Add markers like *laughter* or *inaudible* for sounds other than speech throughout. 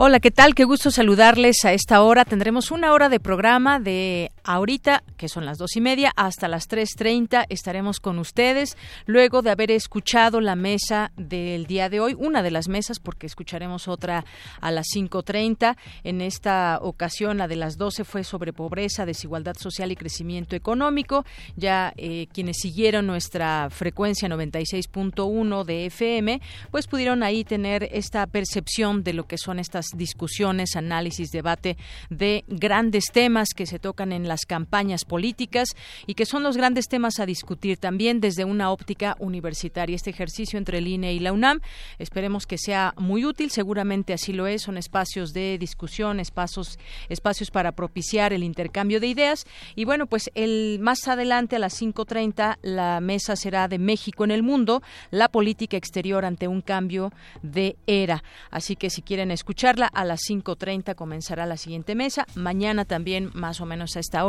Hola, ¿qué tal? Qué gusto saludarles a esta hora. Tendremos una hora de programa de ahorita, que son las dos y media, hasta las tres treinta. Estaremos con ustedes luego de haber escuchado la mesa del día de hoy, una de las mesas, porque escucharemos otra a las cinco treinta. En esta ocasión, la de las doce fue sobre pobreza, desigualdad social y crecimiento económico. Ya eh, quienes siguieron nuestra frecuencia 96.1 de FM, pues pudieron ahí tener esta percepción de lo que son estas discusiones, análisis, debate de grandes temas que se tocan en las campañas políticas y que son los grandes temas a discutir también desde una óptica universitaria. Este ejercicio entre el INE y la UNAM esperemos que sea muy útil, seguramente así lo es, son espacios de discusión, espacios, espacios para propiciar el intercambio de ideas y bueno, pues el más adelante a las 5.30 la mesa será de México en el mundo, la política exterior ante un cambio de era. Así que si quieren escuchar a las 5.30 comenzará la siguiente mesa. Mañana también, más o menos a esta hora,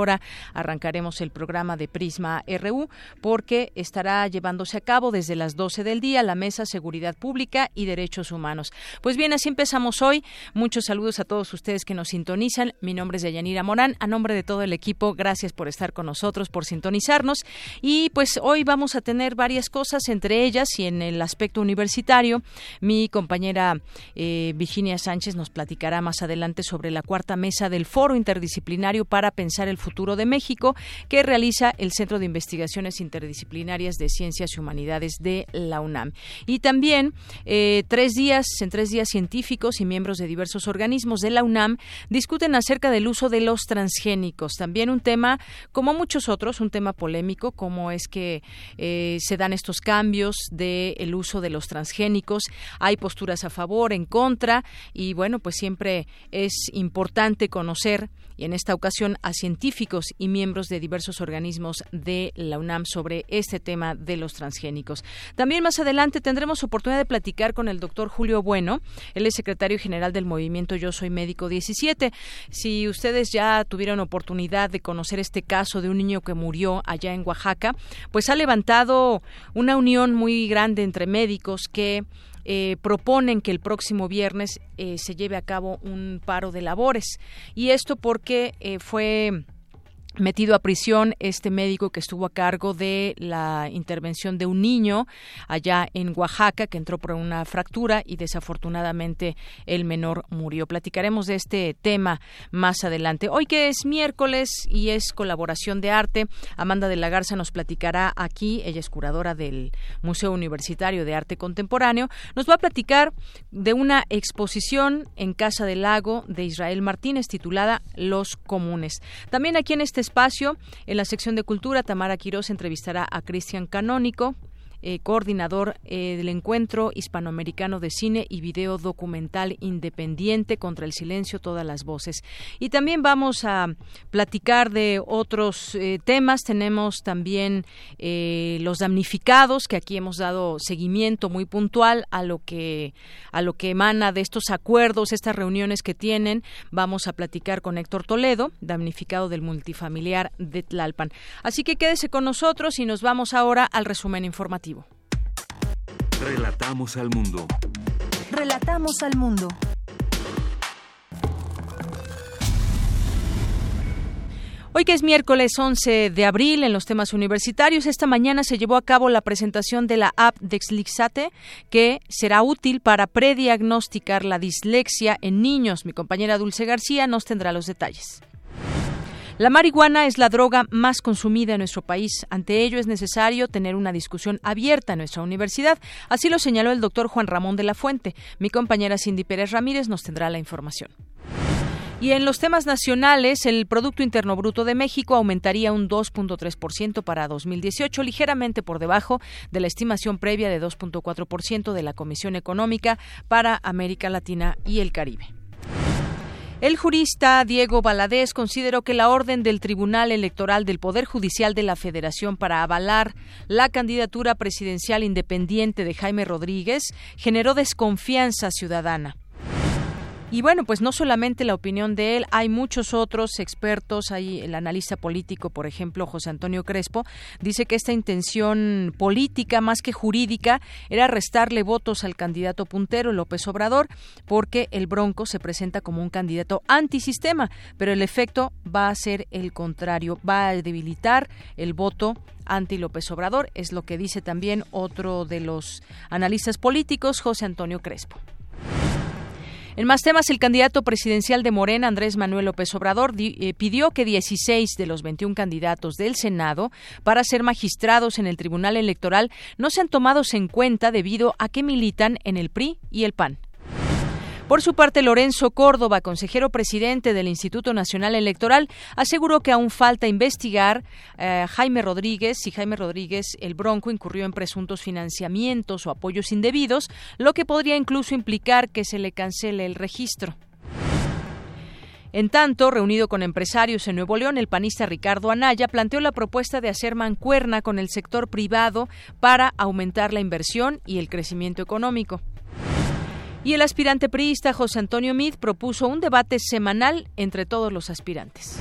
arrancaremos el programa de Prisma RU porque estará llevándose a cabo desde las 12 del día la Mesa Seguridad Pública y Derechos Humanos. Pues bien, así empezamos hoy. Muchos saludos a todos ustedes que nos sintonizan. Mi nombre es Deyanira Morán. A nombre de todo el equipo, gracias por estar con nosotros, por sintonizarnos. Y pues hoy vamos a tener varias cosas, entre ellas y en el aspecto universitario, mi compañera eh, Virginia Sánchez nos platicará más adelante sobre la cuarta mesa del Foro Interdisciplinario para Pensar el Futuro de México que realiza el Centro de Investigaciones Interdisciplinarias de Ciencias y Humanidades de la UNAM. Y también eh, tres días, en tres días científicos y miembros de diversos organismos de la UNAM discuten acerca del uso de los transgénicos. También un tema, como muchos otros, un tema polémico, cómo es que eh, se dan estos cambios del uso de los transgénicos. Hay posturas a favor, en contra, y bueno, pues siempre es importante conocer y en esta ocasión a científicos y miembros de diversos organismos de la UNAM sobre este tema de los transgénicos. También más adelante tendremos oportunidad de platicar con el doctor Julio Bueno, él es secretario general del movimiento Yo Soy Médico 17. Si ustedes ya tuvieron oportunidad de conocer este caso de un niño que murió allá en Oaxaca, pues ha levantado una unión muy grande entre médicos que eh, proponen que el próximo viernes eh, se lleve a cabo un paro de labores. Y esto porque eh, fue metido a prisión este médico que estuvo a cargo de la intervención de un niño allá en Oaxaca que entró por una fractura y desafortunadamente el menor murió. Platicaremos de este tema más adelante. Hoy que es miércoles y es colaboración de arte, Amanda de la Garza nos platicará aquí, ella es curadora del Museo Universitario de Arte Contemporáneo, nos va a platicar de una exposición en Casa del Lago de Israel Martínez titulada Los Comunes. También aquí en este espacio, en la sección de cultura, Tamara Quiroz entrevistará a Cristian Canónico, eh, coordinador eh, del Encuentro Hispanoamericano de Cine y Video Documental Independiente contra el Silencio, todas las voces. Y también vamos a platicar de otros eh, temas. Tenemos también los damnificados, que aquí hemos dado seguimiento muy puntual a lo que a lo que emana de estos acuerdos, estas reuniones que tienen. Vamos a platicar con Héctor Toledo, damnificado del multifamiliar de Tlalpan. Así que quédese con nosotros y nos vamos ahora al resumen informativo. Relatamos al mundo. Relatamos al mundo. Hoy que es miércoles 11 de abril en los temas universitarios, esta mañana se llevó a cabo la presentación de la app Dexlixate que será útil para prediagnosticar la dislexia en niños. Mi compañera Dulce García nos tendrá los detalles. La marihuana es la droga más consumida en nuestro país. Ante ello es necesario tener una discusión abierta en nuestra universidad. Así lo señaló el doctor Juan Ramón de la Fuente. Mi compañera Cindy Pérez Ramírez nos tendrá la información. Y en los temas nacionales, el Producto Interno Bruto de México aumentaría un 2.3% para 2018, ligeramente por debajo de la estimación previa de 2.4% de la Comisión Económica para América Latina y el Caribe. El jurista Diego Valadez consideró que la orden del Tribunal Electoral del Poder Judicial de la Federación para avalar la candidatura presidencial independiente de Jaime Rodríguez generó desconfianza ciudadana. Y bueno, pues no solamente la opinión de él, hay muchos otros expertos, hay el analista político, por ejemplo, José Antonio Crespo, dice que esta intención política más que jurídica era restarle votos al candidato puntero López Obrador, porque el Bronco se presenta como un candidato antisistema, pero el efecto va a ser el contrario, va a debilitar el voto anti López Obrador, es lo que dice también otro de los analistas políticos, José Antonio Crespo. En más temas, el candidato presidencial de Morena, Andrés Manuel López Obrador, eh, pidió que 16 de los 21 candidatos del Senado para ser magistrados en el Tribunal Electoral no sean tomados en cuenta debido a que militan en el PRI y el PAN. Por su parte, Lorenzo Córdoba, consejero presidente del Instituto Nacional Electoral, aseguró que aún falta investigar eh, Jaime Rodríguez si Jaime Rodríguez, el Bronco, incurrió en presuntos financiamientos o apoyos indebidos, lo que podría incluso implicar que se le cancele el registro. En tanto, reunido con empresarios en Nuevo León, el panista Ricardo Anaya planteó la propuesta de hacer mancuerna con el sector privado para aumentar la inversión y el crecimiento económico. Y el aspirante priista José Antonio Mid propuso un debate semanal entre todos los aspirantes.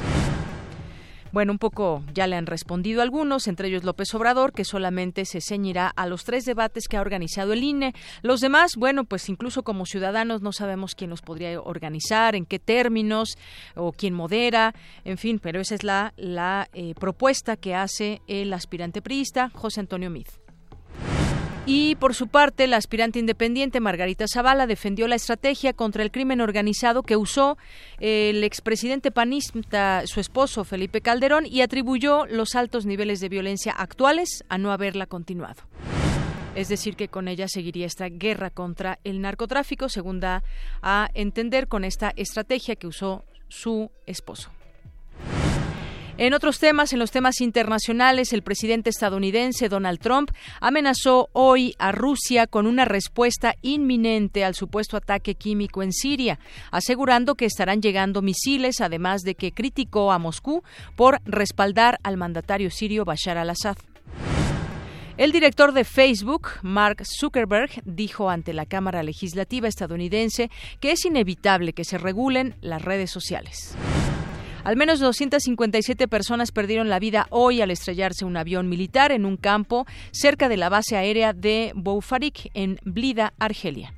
Bueno, un poco ya le han respondido algunos, entre ellos López Obrador, que solamente se ceñirá a los tres debates que ha organizado el INE. Los demás, bueno, pues incluso como ciudadanos no sabemos quién los podría organizar, en qué términos o quién modera, en fin, pero esa es la, eh, propuesta que hace el aspirante priista José Antonio Mid. Y por su parte, la aspirante independiente Margarita Zavala defendió la estrategia contra el crimen organizado que usó el expresidente panista, su esposo Felipe Calderón, y atribuyó los altos niveles de violencia actuales a no haberla continuado. Es decir, que con ella seguiría esta guerra contra el narcotráfico, según da a entender con esta estrategia que usó su esposo. En otros temas, en los temas internacionales, el presidente estadounidense Donald Trump amenazó hoy a Rusia con una respuesta inminente al supuesto ataque químico en Siria, asegurando que estarán llegando misiles, además de que criticó a Moscú por respaldar al mandatario sirio Bashar al-Assad. El director de Facebook, Mark Zuckerberg, dijo ante la Cámara Legislativa estadounidense que es inevitable que se regulen las redes sociales. Al menos 257 personas perdieron la vida hoy al estrellarse un avión militar en un campo cerca de la base aérea de Boufarik en Blida, Argelia.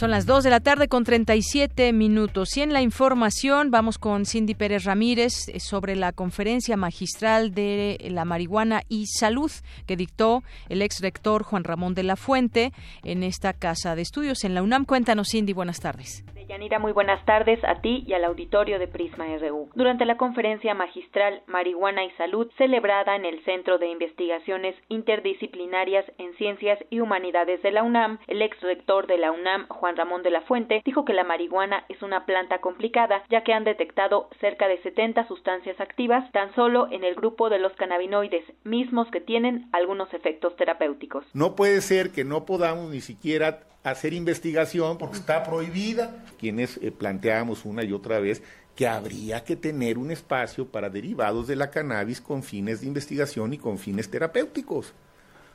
Son las 2 de la tarde con 37 minutos. Y en la información vamos con Cindy Pérez Ramírez eh, sobre la conferencia magistral de la marihuana y salud que dictó el ex rector Juan Ramón de la Fuente en esta casa de estudios en la UNAM. Cuéntanos, Cindy, buenas tardes. Yanira, muy buenas tardes a ti y al auditorio de Prisma RU. Durante la conferencia magistral Marihuana y Salud, celebrada en el Centro de Investigaciones Interdisciplinarias en Ciencias y Humanidades de la UNAM, el ex rector de la UNAM, Juan Ramón de la Fuente, dijo que la marihuana es una planta complicada, ya que han detectado cerca de 70 sustancias activas tan solo en el grupo de los cannabinoides, mismos que tienen algunos efectos terapéuticos. No puede ser que no podamos ni siquiera hacer investigación porque está prohibida. Quienes eh, planteamos una y otra vez que habría que tener un espacio para derivados de la cannabis con fines de investigación y con fines terapéuticos.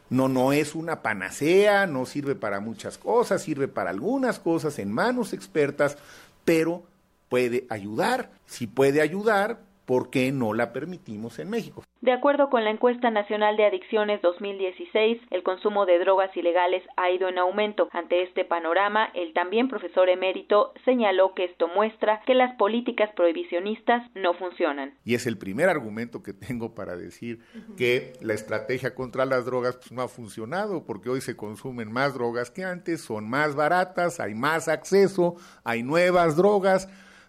No, no es una panacea, no sirve para muchas cosas, sirve para algunas cosas en manos expertas, pero puede ayudar. Si puede ayudar, ¿por qué no la permitimos en México? De acuerdo con la encuesta nacional de adicciones 2016, el consumo de drogas ilegales ha ido en aumento. Ante este panorama, el también profesor emérito señaló que esto muestra que las políticas prohibicionistas no funcionan. Y es el primer argumento que tengo para decir que la estrategia contra las drogas pues, no ha funcionado, porque hoy se consumen más drogas que antes, son más baratas, hay más acceso, hay nuevas drogas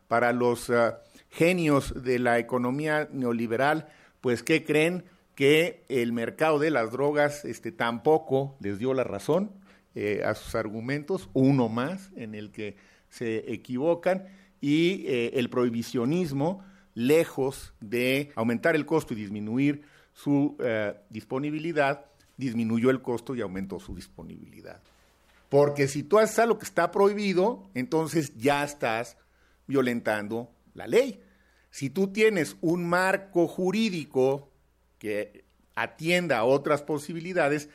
para los... Ah, genios de la economía neoliberal, pues ¿qué creen? Que el mercado de las drogas este, tampoco les dio la razón eh, a sus argumentos, uno más en el que se equivocan, y eh, el prohibicionismo, lejos de aumentar el costo y disminuir su eh, disponibilidad, disminuyó el costo y aumentó su disponibilidad. Porque si tú haces algo que está prohibido, entonces ya estás violentando la ley. Si tú tienes un marco jurídico que atienda a otras posibilidades,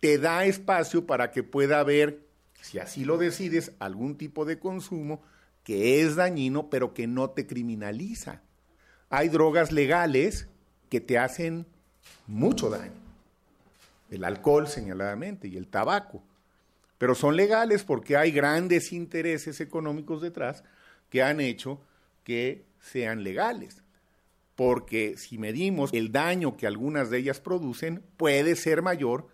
te da espacio para que pueda haber, si así lo decides, algún tipo de consumo que es dañino, pero que no te criminaliza. Hay drogas legales que te hacen mucho daño. El alcohol, señaladamente, y el tabaco. Pero son legales porque hay grandes intereses económicos detrás que han hecho que sean legales. Porque si medimos el daño que algunas de ellas producen, puede ser mayor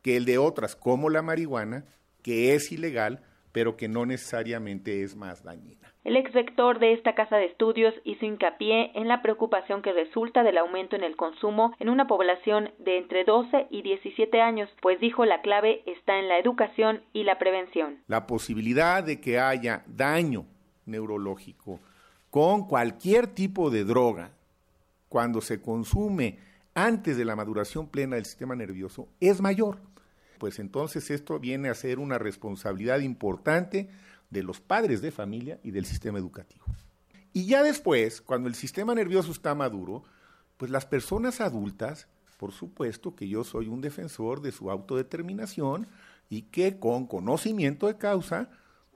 que el de otras, como la marihuana, que es ilegal, pero que no necesariamente es más dañina. El ex rector de esta casa de estudios hizo hincapié en la preocupación que resulta del aumento en el consumo en una población de entre 12 y 17 años, pues dijo la clave está en la educación y la prevención. La posibilidad de que haya daño neurológico con cualquier tipo de droga cuando se consume antes de la maduración plena del sistema nervioso es mayor. Pues entonces esto viene a ser una responsabilidad importante de los padres de familia y del sistema educativo. Y ya después, cuando el sistema nervioso está maduro, pues las personas adultas, por supuesto que yo soy un defensor de su autodeterminación y que con conocimiento de causa,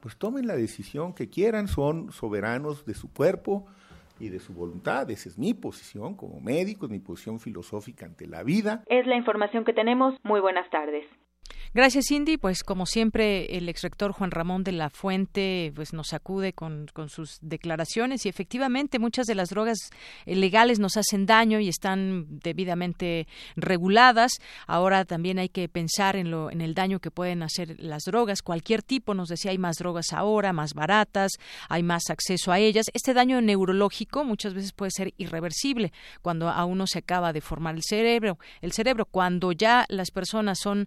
pues tomen la decisión que quieran, son soberanos de su cuerpo y de su voluntad. Esa es mi posición como médico, es mi posición filosófica ante la vida. Es la información que tenemos. Muy buenas tardes. Gracias, Cindy. Pues como siempre, el exrector Juan Ramón de la Fuente pues nos acude con, con, sus declaraciones y efectivamente muchas de las drogas legales nos hacen daño y están debidamente reguladas. Ahora también hay que pensar en, lo, en el daño que pueden hacer las drogas. Cualquier tipo, nos decía, hay más drogas ahora, más baratas, hay más acceso a ellas. Este daño neurológico muchas veces puede ser irreversible cuando a uno se acaba de formar el cerebro. El cerebro, cuando ya las personas son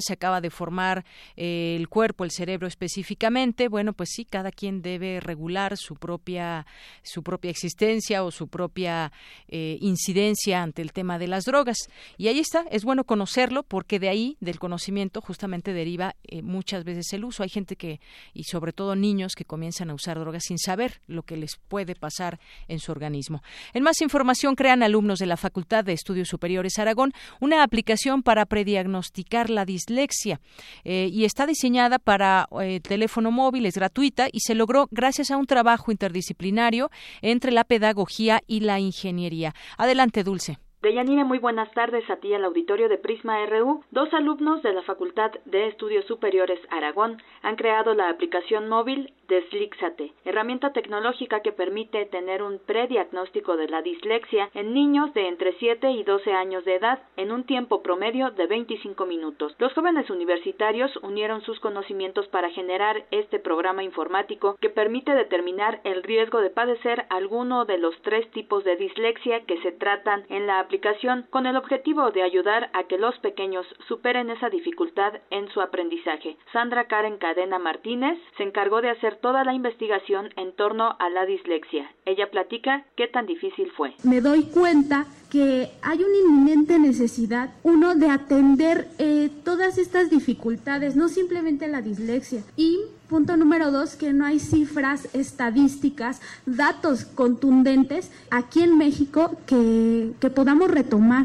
se acaba de formar eh, el cuerpo, el cerebro específicamente, bueno, pues sí, cada quien debe regular su propia, su propia existencia o su propia eh, incidencia ante el tema de las drogas. Y ahí está, es bueno conocerlo porque de ahí, del conocimiento, justamente deriva eh, muchas veces el uso. Hay gente que, y sobre todo niños, que comienzan a usar drogas sin saber lo que les puede pasar en su organismo. En más información, crean alumnos de la Facultad de Estudios Superiores Aragón una aplicación para prediagnosticar la dislexia eh, y está diseñada para eh, teléfono móvil, es gratuita y se logró gracias a un trabajo interdisciplinario entre la pedagogía y la ingeniería. Adelante, Dulce. Deyanira, muy buenas tardes a ti al auditorio de Prisma RU. Dos alumnos de la Facultad de Estudios Superiores Aragón han creado la aplicación móvil Deslíxate, herramienta tecnológica que permite tener un prediagnóstico de la dislexia en niños de entre 7 y 12 años de edad en un tiempo promedio de 25 minutos. Los jóvenes universitarios unieron sus conocimientos para generar este programa informático que permite determinar el riesgo de padecer alguno de los tres tipos de dislexia que se tratan en la aplicación con el objetivo de ayudar a que los pequeños superen esa dificultad en su aprendizaje. Sandra Karen Cadena Martínez se encargó de hacer toda la investigación en torno a la dislexia. Ella platica qué tan difícil fue. Me doy cuenta que hay una inminente necesidad, uno, de atender eh, todas estas dificultades, no simplemente la dislexia. Y punto número dos, que no hay cifras estadísticas, datos contundentes aquí en México que, que podamos retomar.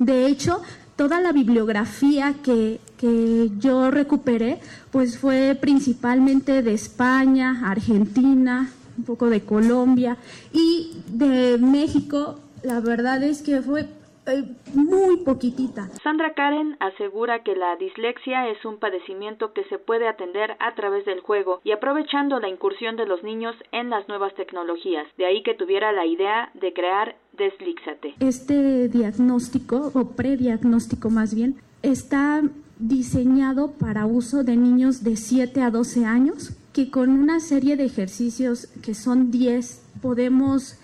De hecho, toda la bibliografía que, que yo recuperé, pues fue principalmente de España, Argentina, un poco de Colombia y de México. La verdad es que fue eh, muy poquitita. Sandra Karen asegura que la dislexia es un padecimiento que se puede atender a través del juego y aprovechando la incursión de los niños en las nuevas tecnologías. De ahí que tuviera la idea de crear Deslíxate. Este diagnóstico, o prediagnóstico más bien, está diseñado para uso de niños de 7 a 12 años, que con una serie de ejercicios que son 10 podemos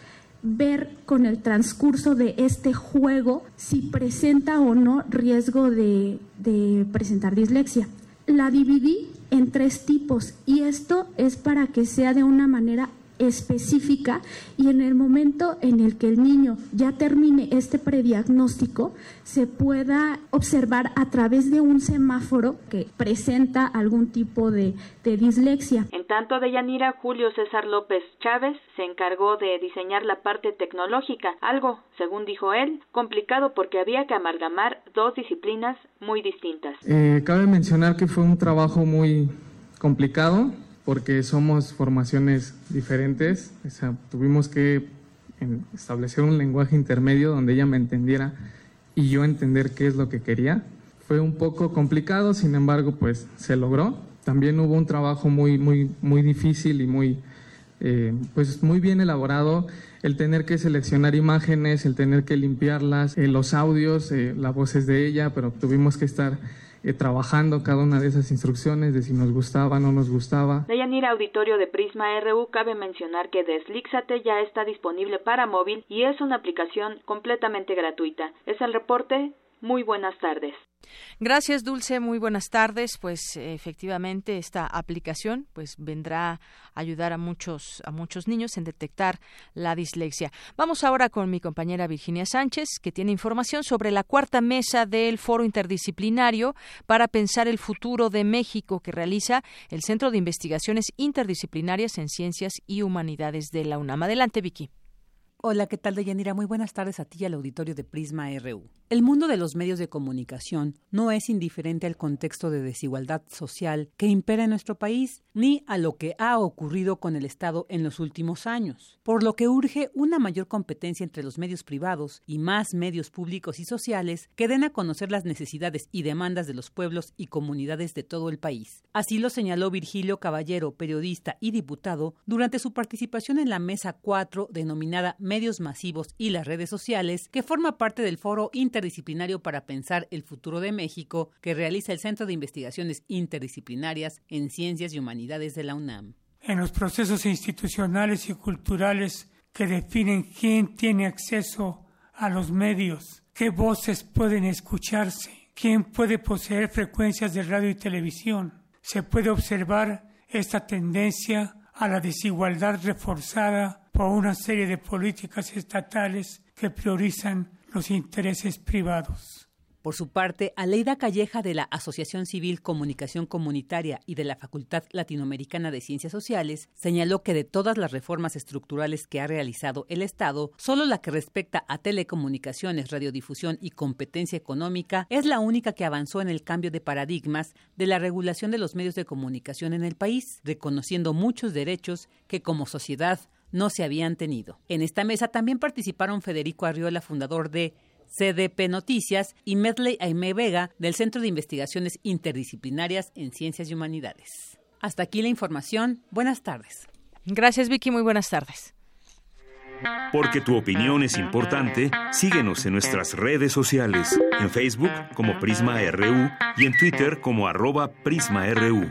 ver con el transcurso de este juego si presenta o no riesgo de, de presentar dislexia. la dividí en tres tipos y esto es para que sea de una manera específica y en el momento en el que el niño ya termine este prediagnóstico se pueda observar a través de un semáforo que presenta algún tipo de, de dislexia. En tanto de Yanira, Julio César López Chávez se encargó de diseñar la parte tecnológica, algo, según dijo él, complicado porque había que amalgamar dos disciplinas muy distintas. Eh, cabe mencionar que fue un trabajo muy complicado porque somos formaciones diferentes. O sea, tuvimos que establecer un lenguaje intermedio donde ella me entendiera y yo entender qué es lo que quería. Fue un poco complicado, sin embargo, pues se logró. También hubo un trabajo muy, muy, muy difícil y muy, eh, pues muy bien elaborado. El tener que seleccionar imágenes, el tener que limpiarlas, eh, los audios, eh, la voz es de ella, pero tuvimos que estar eh, trabajando cada una de esas instrucciones de si nos gustaba no nos gustaba. De Yanira Auditorio de Prisma RU cabe mencionar que Deslíxate ya está disponible para móvil y es una aplicación completamente gratuita. Es el reporte. Muy buenas tardes. Gracias, Dulce. Muy buenas tardes. Pues efectivamente esta aplicación pues vendrá a ayudar a muchos a muchos niños en detectar la dislexia. Vamos ahora con mi compañera Virginia Sánchez, que tiene información sobre la cuarta mesa del Foro Interdisciplinario para pensar el futuro de México que realiza el Centro de Investigaciones Interdisciplinarias en Ciencias y Humanidades de la UNAM. Adelante, Vicky. Hola, ¿qué tal, Deyanira? Muy buenas tardes a ti y al auditorio de Prisma RU. El mundo de los medios de comunicación no es indiferente al contexto de desigualdad social que impera en nuestro país, ni a lo que ha ocurrido con el Estado en los últimos años, por lo que urge una mayor competencia entre los medios privados y más medios públicos y sociales que den a conocer las necesidades y demandas de los pueblos y comunidades de todo el país. Así lo señaló Virgilio Caballero, periodista y diputado, durante su participación en la Mesa 4 denominada Medios Masivos y las Redes Sociales, que forma parte del Foro Interdisciplinario para Pensar el Futuro de México, que realiza el Centro de Investigaciones Interdisciplinarias en Ciencias y Humanidades de la UNAM. En los procesos institucionales y culturales que definen quién tiene acceso a los medios, qué voces pueden escucharse, quién puede poseer frecuencias de radio y televisión, se puede observar esta tendencia a la desigualdad reforzada por una serie de políticas estatales que priorizan los intereses privados. Por su parte, Aleida Calleja de la Asociación Civil Comunicación Comunitaria y de la Facultad Latinoamericana de Ciencias Sociales señaló que de todas las reformas estructurales que ha realizado el Estado, solo la que respecta a telecomunicaciones, radiodifusión y competencia económica es la única que avanzó en el cambio de paradigmas de la regulación de los medios de comunicación en el país, reconociendo muchos derechos que como sociedad no se habían tenido. En esta mesa también participaron Federico Arriola, fundador de CDP Noticias, y Medley Aime Vega, del Centro de Investigaciones Interdisciplinarias en Ciencias y Humanidades. Hasta aquí la información. Buenas tardes. Gracias, Vicky. Muy buenas tardes. Porque tu opinión es importante, síguenos en nuestras redes sociales, en Facebook como Prisma RU y en Twitter como arroba PrismaRU.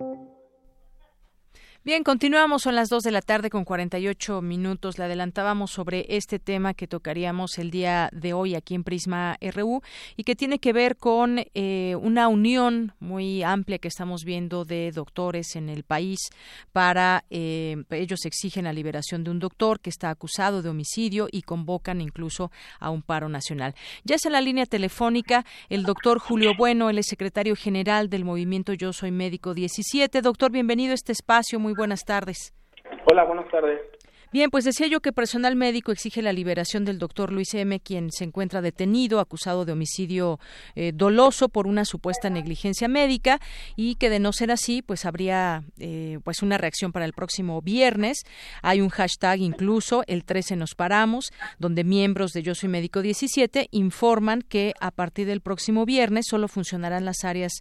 Bien, continuamos, son las 2 de la tarde con 48 minutos. Le adelantábamos sobre este tema que tocaríamos el día de hoy aquí en Prisma RU y que tiene que ver con eh, una unión muy amplia que estamos viendo de doctores en el país para, eh, ellos exigen la liberación de un doctor que está acusado de homicidio y convocan incluso a un paro nacional. Ya es en la línea telefónica el doctor Julio Bueno, es secretario general del movimiento Yo Soy Médico 17. Doctor, bienvenido a este espacio. Muy buenas tardes. Hola, buenas tardes. Bien, pues decía yo que personal médico exige la liberación del doctor Luis M., quien se encuentra detenido, acusado de homicidio eh, doloso por una supuesta negligencia médica y que de no ser así, pues habría eh, pues una reacción para el próximo viernes. Hay un hashtag incluso, el 13 nos paramos, donde miembros de Yo Soy Médico 17 informan que a partir del próximo viernes solo funcionarán las áreas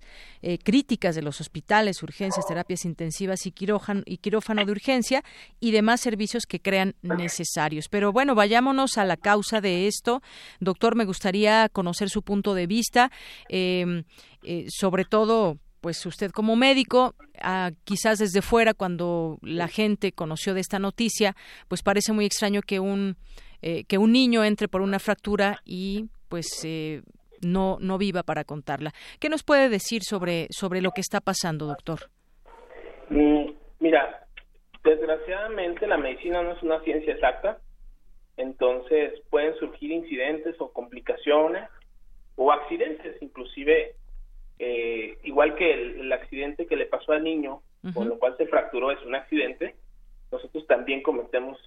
eh, críticas de los hospitales, urgencias, terapias intensivas y y quirófano de urgencia y demás servicios que crean necesarios. Pero bueno, vayámonos a la causa de esto. Doctor, me gustaría conocer su punto de vista, eh, eh, sobre todo pues usted como médico, ah, quizás desde fuera, cuando la gente conoció de esta noticia, pues parece muy extraño que un eh, que un niño entre por una fractura y pues eh, no no viva para contarla. ¿Qué nos puede decir sobre sobre lo que está pasando, doctor? Mm, mira, desgraciadamente la medicina no es una ciencia exacta, entonces pueden surgir incidentes o complicaciones o accidentes, inclusive eh, igual que el, accidente que le pasó al niño, con lo cual se fracturó, es un accidente, nosotros también cometemos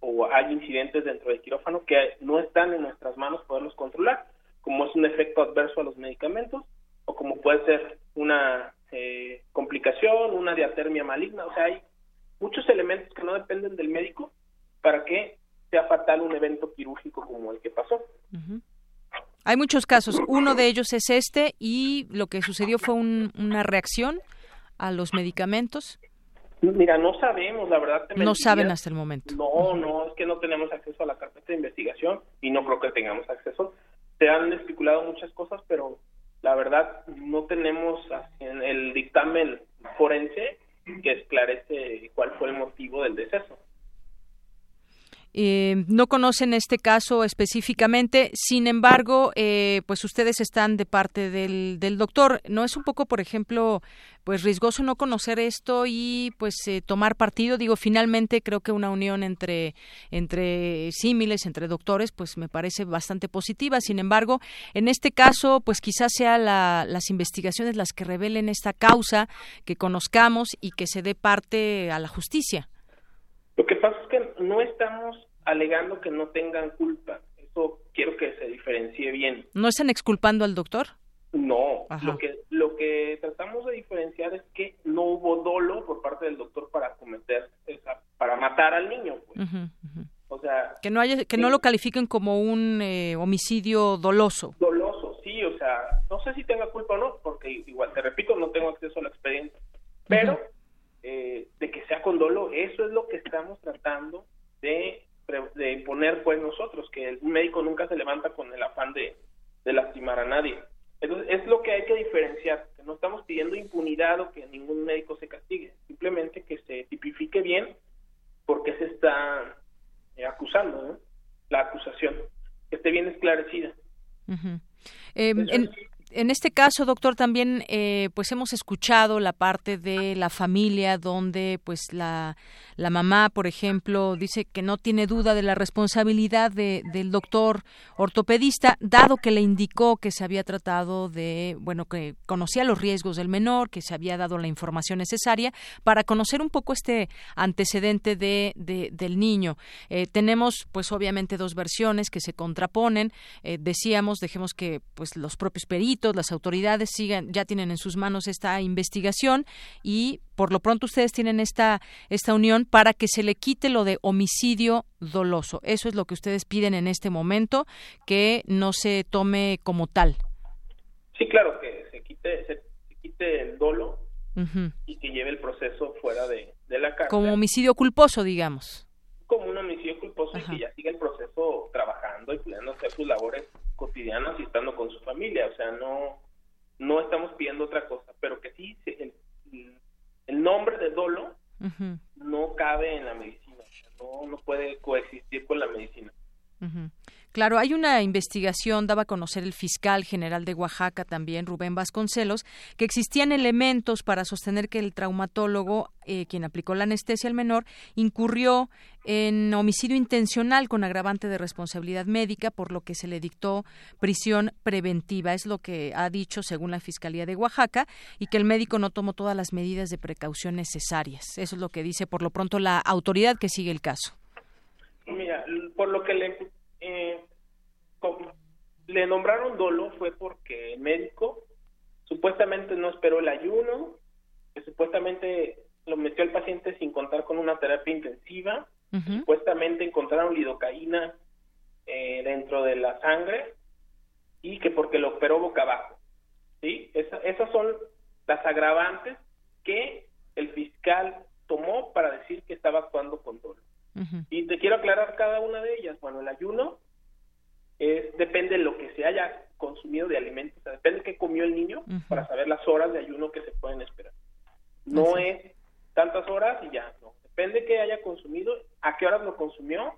o hay incidentes dentro del quirófano que no están en nuestras manos poderlos controlar, como es un efecto adverso a los medicamentos o como puede ser una eh, complicación, una diatermia maligna, o sea, hay muchos elementos que no dependen del médico para que sea fatal un evento quirúrgico como el que pasó. Hay muchos casos. Uno de ellos es este y lo que sucedió fue una reacción a los medicamentos. Mira, no sabemos, la verdad. no saben hasta el momento. No, no, es que no tenemos acceso a la carpeta de investigación y no creo que tengamos acceso. Se han especulado muchas cosas, pero la verdad no tenemos en el dictamen forense que esclarece cuál fue el motivo del deceso. Eh, no conocen este caso específicamente, sin embargo, eh, pues ustedes están de parte del, del, doctor. ¿No es un poco, por ejemplo, pues riesgoso no conocer esto y pues eh, tomar partido? Digo, finalmente creo que una unión entre, entre símiles, entre doctores, pues me parece bastante positiva. Sin embargo, en este caso, pues quizás sea la, las investigaciones las que revelen esta causa, que conozcamos y que se dé parte a la justicia. Lo pasa no estamos alegando que no tengan culpa. Eso quiero que se diferencie bien. ¿No están exculpando al doctor? No, lo que lo que tratamos de diferenciar es que no hubo dolo por parte del doctor para cometer esa, para matar al niño. Pues. O sea, que no haya, que no lo califiquen como un eh, homicidio doloso. Doloso, sí, o sea, no sé si tenga culpa o no, porque igual te repito, no tengo acceso a la experiencia, pero eh, de que sea con dolo, eso es lo que estamos tratando de, de imponer pues nosotros, que el médico nunca se levanta con el afán de, lastimar a nadie. Entonces, es lo que hay que diferenciar, que no estamos pidiendo impunidad o que ningún médico se castigue, simplemente que se tipifique bien por qué se está eh, acusando, la acusación, que esté bien esclarecida. en, en este caso, doctor, también eh, pues hemos escuchado la parte de la familia donde pues la, la mamá, por ejemplo, dice que no tiene duda de la responsabilidad de, del doctor ortopedista, dado que le indicó que se había tratado de, bueno, que conocía los riesgos del menor, que se había dado la información necesaria para conocer un poco este antecedente de, del niño. Eh, tenemos pues obviamente dos versiones que se contraponen. Eh, decíamos, dejemos que pues los propios peritos las autoridades sigan, ya tienen en sus manos esta investigación y por lo pronto ustedes tienen esta, esta unión para que se le quite lo de homicidio doloso. Eso es lo que ustedes piden en este momento, que no se tome como tal. Sí, claro, que se quite, se, quite el dolo y que lleve el proceso fuera de, la cárcel. Como homicidio culposo, digamos. Como un homicidio culposo y que ya siga el proceso trabajando y pudiendo hacer sus labores cotidianas y estando con su familia. O sea, no, no estamos pidiendo otra cosa, pero que sí, el, el nombre de dolo no cabe en la medicina, no, no puede coexistir con la medicina. Claro, hay una investigación, daba a conocer el fiscal general de Oaxaca también, Rubén Vasconcelos, que existían elementos para sostener que el traumatólogo, eh, quien aplicó la anestesia al menor, incurrió en homicidio intencional con agravante de responsabilidad médica, por lo que se le dictó prisión preventiva. Es lo que ha dicho, según la Fiscalía de Oaxaca, y que el médico no tomó todas las medidas de precaución necesarias. Eso es lo que dice por lo pronto la autoridad que sigue el caso. Mira, por lo que le le nombraron dolo fue porque el médico supuestamente no esperó el ayuno, que supuestamente lo metió al paciente sin contar con una terapia intensiva, supuestamente encontraron lidocaína eh, dentro de la sangre y que porque lo operó boca abajo. ¿sí? esas son las agravantes que el fiscal tomó para decir que estaba actuando con dolo. Y te quiero aclarar cada una de ellas. Bueno, el ayuno es, depende de lo que se haya consumido de alimentos. depende de qué comió el niño para saber las horas de ayuno que se pueden esperar. No es tantas horas y ya, no. Depende de qué haya consumido, a qué horas lo consumió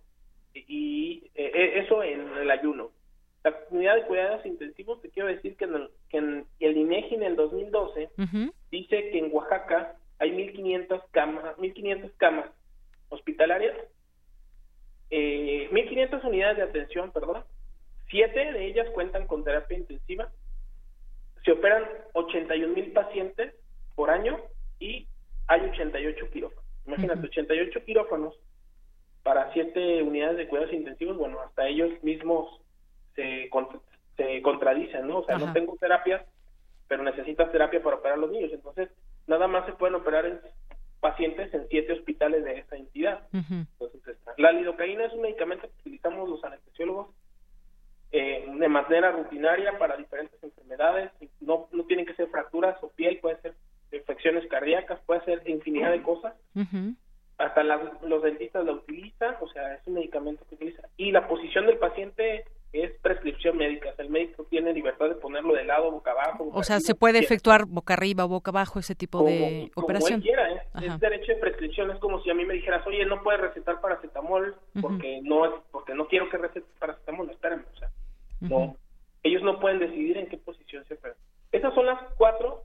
y eh, eh, eso en el ayuno. La comunidad de cuidados intensivos, te quiero decir que en el, que en el INEGI en el 2012 dice que en Oaxaca hay 1.500 camas, 1.500 camas hospitalarias, eh, 1.500 unidades de atención, perdón, siete de ellas cuentan con terapia intensiva, se operan 81 mil pacientes por año y hay 88 quirófanos. Imagínate, 88 quirófanos para siete unidades de cuidados intensivos, bueno, hasta ellos mismos se, se contradicen, ¿no? O sea, no tengo terapias, pero necesitas terapia para operar a los niños. Entonces, nada más se pueden operar en pacientes en siete hospitales de esta entidad. Entonces, la lidocaína es un medicamento que utilizamos los anestesiólogos eh, de manera rutinaria para diferentes enfermedades. No, no tienen que ser fracturas o piel, puede ser infecciones cardíacas, puede ser infinidad de cosas. Hasta los dentistas la utilizan, o sea, es un medicamento que utiliza. Y la posición del paciente es prescripción médica. el médico tiene libertad de ponerlo de lado, boca abajo. o sea, se puede efectuar boca arriba, boca abajo, ese tipo de operación. Como quiera, ¿eh? es derecho de prescripción. Es como si a mí me dijeras, oye, no puedes recetar paracetamol porque no porque no quiero que recetes paracetamol. Espérame, o sea, no. Ellos no pueden decidir en qué posición se operan. Esas son las cuatro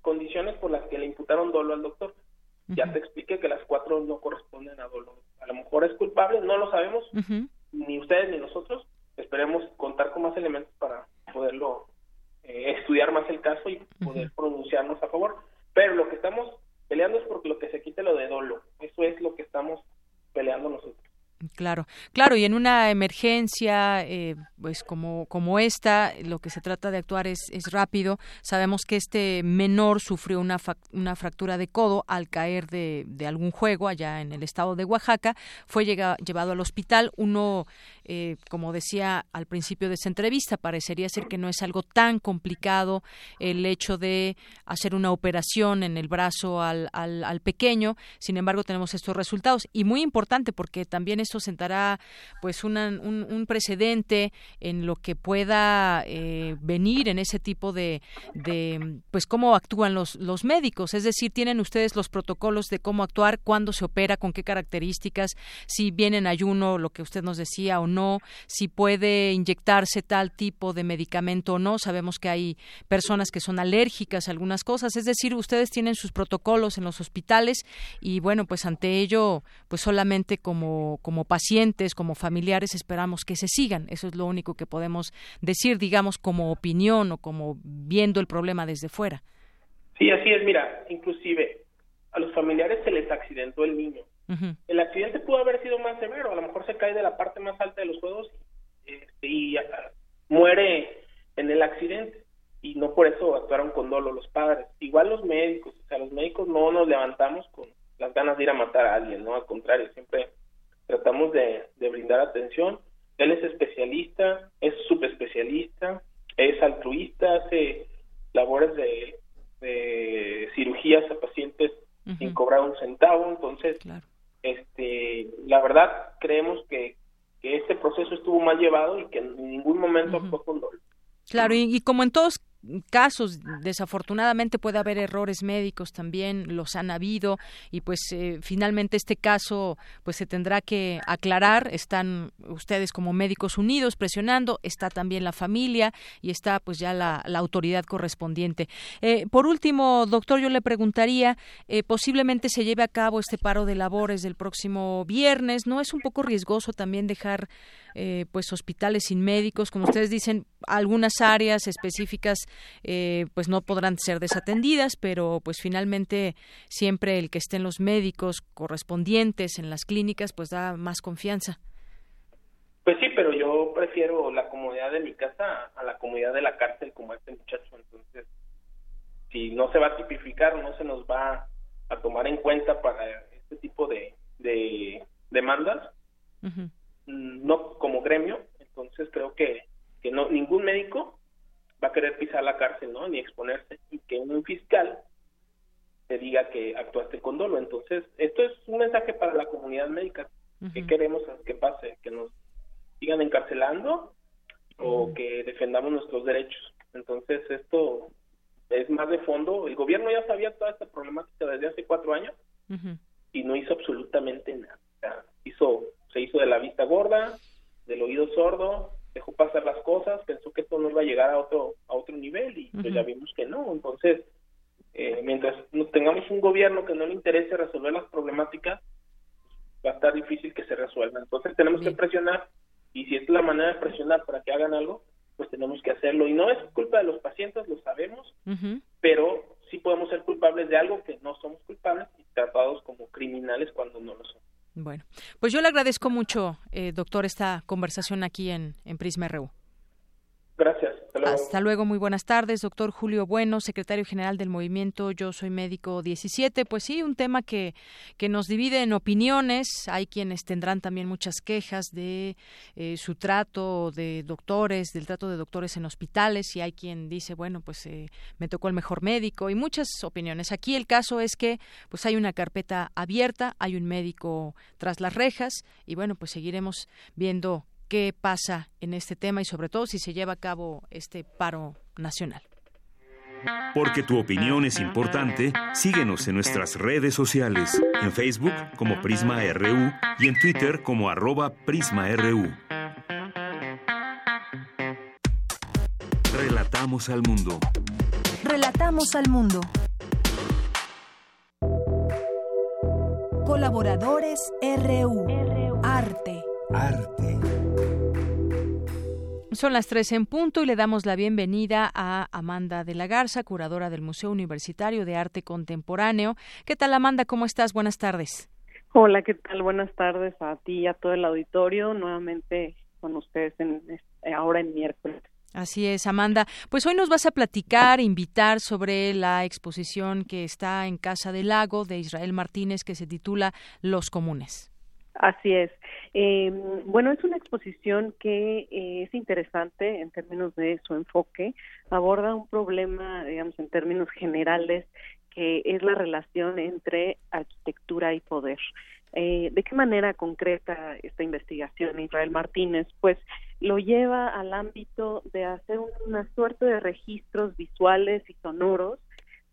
condiciones por las que le imputaron dolo al doctor. Ya te expliqué que las cuatro no corresponden a dolo. A lo mejor es culpable, no lo sabemos, ni ustedes ni nosotros, esperemos contar con más elementos para poderlo eh, estudiar más el caso y poder pronunciarnos a favor. Pero lo que estamos peleando es por lo que se quite lo de dolo. Eso es lo que estamos peleando nosotros. Claro, claro, y en una emergencia, eh, pues como, como esta, lo que se trata de actuar es, es rápido. Sabemos que este menor sufrió una, una fractura de codo al caer de, de, algún juego allá en el estado de Oaxaca. Fue llevado al hospital. Uno eh, como decía al principio de esta entrevista, parecería ser que no es algo tan complicado el hecho de hacer una operación en el brazo al, al, pequeño. Sin embargo, tenemos estos resultados y muy importante porque también esto sentará pues un, un, precedente en lo que pueda eh, venir en ese tipo de, pues cómo actúan los, los médicos. Es decir, tienen ustedes los protocolos de cómo actuar, cuándo se opera, con qué características, si viene en ayuno, lo que usted nos decía o no no, si puede inyectarse tal tipo de medicamento o no. Sabemos que hay personas que son alérgicas a algunas cosas, es decir, ustedes tienen sus protocolos en los hospitales y bueno, pues ante ello, pues solamente como, como pacientes, como familiares, esperamos que se sigan. Eso es lo único que podemos decir, digamos, como opinión o como viendo el problema desde fuera. Sí, así es. Mira, inclusive a los familiares se les accidentó el niño. El accidente pudo haber sido más severo, a lo mejor se cae de la parte más alta de los juegos este, y muere en el accidente y no por eso actuaron con dolo los padres. Igual los médicos, o sea, los médicos no nos levantamos con las ganas de ir a matar a alguien, ¿no? Al contrario, siempre tratamos de, brindar atención. Él es especialista, es subespecialista, es altruista, hace labores de, cirugías a pacientes sin cobrar un centavo, entonces este, la verdad creemos que, que este proceso estuvo mal llevado y que en ningún momento fue con dolor. Claro, y, y, como en todos casos desafortunadamente puede haber errores médicos también los han habido y pues eh, finalmente este caso pues se tendrá que aclarar. Están ustedes como médicos unidos presionando está también la familia y está pues ya la, autoridad correspondiente. Eh, por último doctor yo le preguntaría eh, posiblemente se lleve a cabo este paro de labores del próximo viernes. No es un poco riesgoso también dejar pues hospitales sin médicos. Como ustedes dicen algunas áreas específicas eh, pues no podrán ser desatendidas, pero pues finalmente siempre el que estén los médicos correspondientes en las clínicas pues da más confianza. Pues sí, pero yo prefiero la comodidad de mi casa a la comodidad de la cárcel como este muchacho, entonces si no se va a tipificar, no se nos va a tomar en cuenta para este tipo de, de demandas, no como gremio, entonces creo que, que no ningún médico va a querer pisar la cárcel, ¿no? Ni exponerse. Y que un fiscal te diga que actuaste con dolo. Entonces, esto es un mensaje para la comunidad médica. ¿Qué queremos que pase? Que nos sigan encarcelando o que defendamos nuestros derechos. Entonces, esto es más de fondo. El gobierno ya sabía toda esta problemática desde hace cuatro años y no hizo absolutamente nada. hizo, se hizo de la vista gorda, del oído sordo, dejó pasar las cosas, pensó que esto no iba a llegar a otro, a otro nivel y pues ya vimos que no. Entonces, eh, mientras tengamos un gobierno que no le interese resolver las problemáticas, va a estar difícil que se resuelva. Entonces tenemos que presionar y si es la manera de presionar para que hagan algo, pues tenemos que hacerlo. Y no es culpa de los pacientes, lo sabemos, pero sí podemos ser culpables de algo que no somos culpables y tratados como criminales cuando no lo son. Bueno, pues yo le agradezco mucho, eh, doctor, esta conversación aquí en, en Prisma RU. Hasta luego. muy buenas tardes, doctor Julio Bueno, secretario general del movimiento Yo Soy Médico 17. Pues sí, un tema que, que nos divide en opiniones. Hay quienes tendrán también muchas quejas de eh, su trato de doctores, del trato de doctores en hospitales, y hay quien dice, bueno, pues eh, me tocó el mejor médico, y muchas opiniones. Aquí el caso es que pues hay una carpeta abierta, hay un médico tras las rejas, y bueno, pues seguiremos viendo qué pasa en este tema y sobre todo si se lleva a cabo este paro nacional. Porque tu opinión es importante, síguenos en nuestras redes sociales, en Facebook como Prisma RU y en Twitter como arroba PrismaRU. Relatamos al mundo. Relatamos al mundo. Colaboradores RU. Arte. Arte. Son las tres en punto y le damos la bienvenida a Amanda de la Garza, curadora del Museo Universitario de Arte Contemporáneo. ¿Qué tal, Amanda? ¿Cómo estás? Buenas tardes. Hola, ¿qué tal? Buenas tardes a ti y a todo el auditorio. Nuevamente con ustedes en, ahora en miércoles. Así es, Amanda. Pues hoy nos vas a platicar, invitar sobre la exposición que está en Casa del Lago de Israel Martínez que se titula Los Comunes. Así es. Eh, bueno, es una exposición que eh, es interesante en términos de su enfoque. Aborda un problema, digamos, en términos generales, que es la relación entre arquitectura y poder. Eh, ¿De qué manera concreta esta investigación, Israel Martínez? Pues lo lleva al ámbito de hacer una suerte de registros visuales y sonoros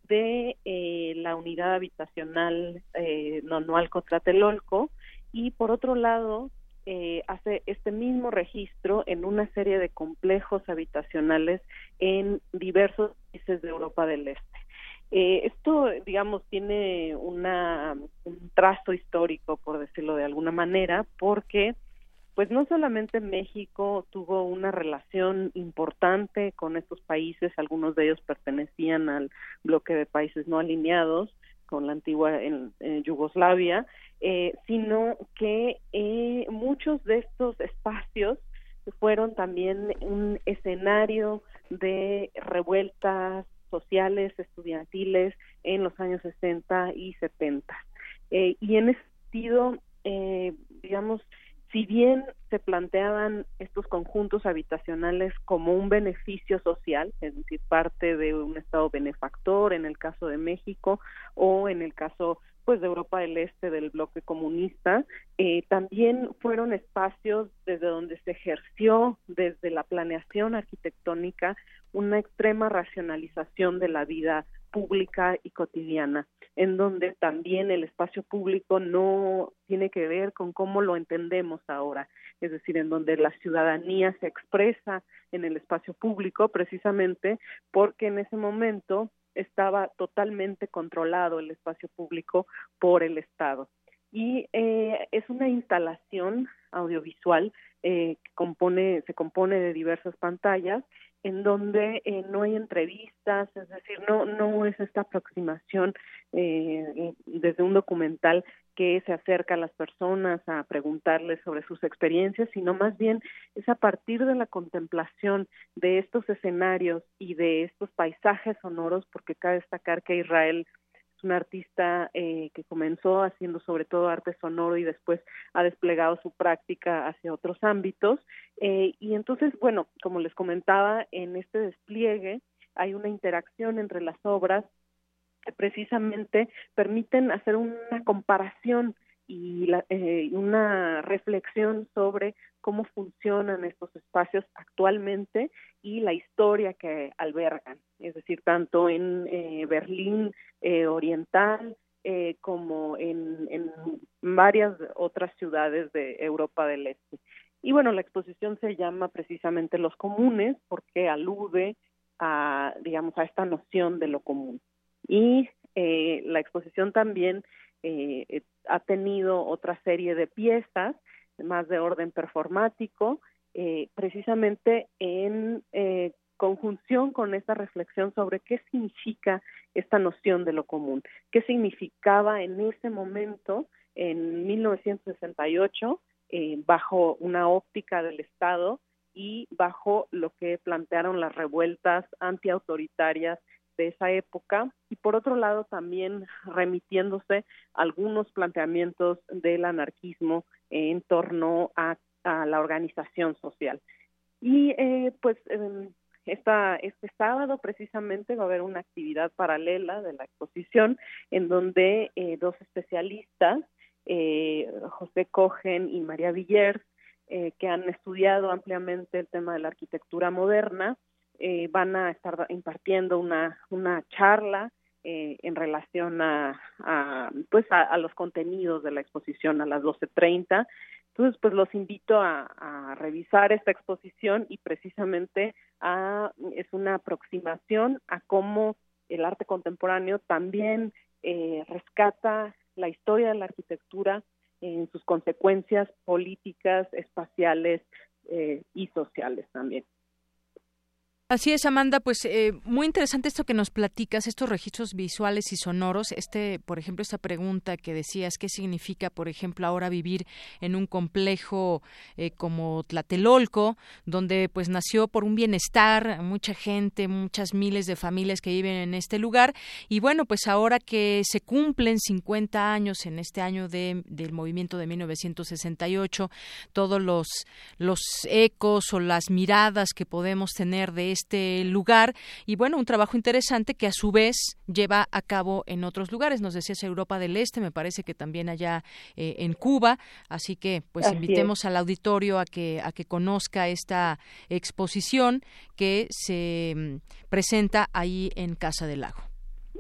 de eh, la unidad habitacional eh, Nonual Tlatelolco, y por otro lado eh, hace este mismo registro en una serie de complejos habitacionales en diversos países de Europa del Este. Eh, esto, digamos, tiene una, un trazo histórico, por decirlo de alguna manera, porque pues no solamente México tuvo una relación importante con estos países, algunos de ellos pertenecían al bloque de países no alineados, con la antigua en, Yugoslavia, eh, sino que eh, muchos de estos espacios fueron también un escenario de revueltas sociales, estudiantiles en los años 60 y 70. Eh, y en ese sentido, digamos, si bien se planteaban estos conjuntos habitacionales como un beneficio social, es decir, parte de un Estado benefactor en el caso de México o en el caso pues de Europa del Este del bloque comunista, eh, también fueron espacios desde donde se ejerció desde la planeación arquitectónica una extrema racionalización de la vida pública y cotidiana, en donde también el espacio público no tiene que ver con cómo lo entendemos ahora, es decir, en donde la ciudadanía se expresa en el espacio público precisamente porque en ese momento estaba totalmente controlado el espacio público por el Estado. Y eh, es una instalación audiovisual eh, que compone, se compone de diversas pantallas en donde eh, no hay entrevistas, es decir, no no es esta aproximación eh, desde un documental que se acerca a las personas a preguntarles sobre sus experiencias, sino más bien es a partir de la contemplación de estos escenarios y de estos paisajes sonoros, porque cabe destacar que Israel un artista eh, que comenzó haciendo sobre todo arte sonoro y después ha desplegado su práctica hacia otros ámbitos. Eh, y entonces, bueno, como les comentaba, en este despliegue hay una interacción entre las obras que precisamente permiten hacer una comparación y eh, una reflexión sobre cómo funcionan estos espacios actualmente y la historia que albergan, es decir, tanto en eh, Berlín eh, Oriental eh, como en, en, varias otras ciudades de Europa del Este. Y bueno, la exposición se llama precisamente Los Comunes porque alude a, digamos, a esta noción de lo común. Y la exposición también ha tenido otra serie de piezas más de orden performático, eh, precisamente en eh, conjunción con esta reflexión sobre qué significa esta noción de lo común, qué significaba en ese momento, en 1968, eh, bajo una óptica del Estado y bajo lo que plantearon las revueltas antiautoritarias de esa época y por otro lado también remitiéndose algunos planteamientos del anarquismo en torno a, la organización social. Y eh, pues esta, este sábado precisamente va a haber una actividad paralela de la exposición en donde eh, dos especialistas, eh, José Cogen y María Villers, que han estudiado ampliamente el tema de la arquitectura moderna, eh, van a estar impartiendo una, una charla eh, en relación a, a pues a, los contenidos de la exposición a las 12.30. Entonces, pues los invito a, a, revisar esta exposición y precisamente a, es una aproximación a cómo el arte contemporáneo también eh, rescata la historia de la arquitectura en sus consecuencias políticas, espaciales eh, y sociales también. Así es, Amanda, pues eh, muy interesante esto que nos platicas, estos registros visuales y sonoros. Este, por ejemplo, esta pregunta que decías, ¿qué significa, por ejemplo, ahora vivir en un complejo eh, como Tlatelolco, donde pues nació por un bienestar, mucha gente, muchas miles de familias que viven en este lugar. Y bueno, pues ahora que se cumplen 50 años en este año de, del movimiento de 1968, todos los, los ecos o las miradas que podemos tener de este lugar y bueno, un trabajo interesante que a su vez lleva a cabo en otros lugares. Nos decías Europa del Este, me parece que también allá eh, en Cuba, así que pues invitemos al auditorio a que a que conozca esta exposición que se mm, presenta ahí en Casa del Lago.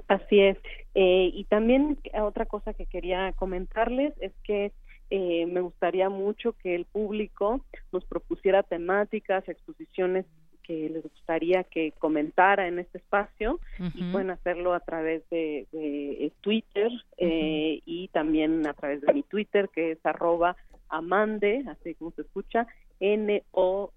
Así es. Eh, y también otra cosa que quería comentarles es que eh, me gustaría mucho que el público nos propusiera temáticas, exposiciones que les gustaría que comentara en este espacio y pueden hacerlo a través de, de Twitter eh, y también a través de mi Twitter que es arroba amande, así como se escucha, N-O-I-R-E.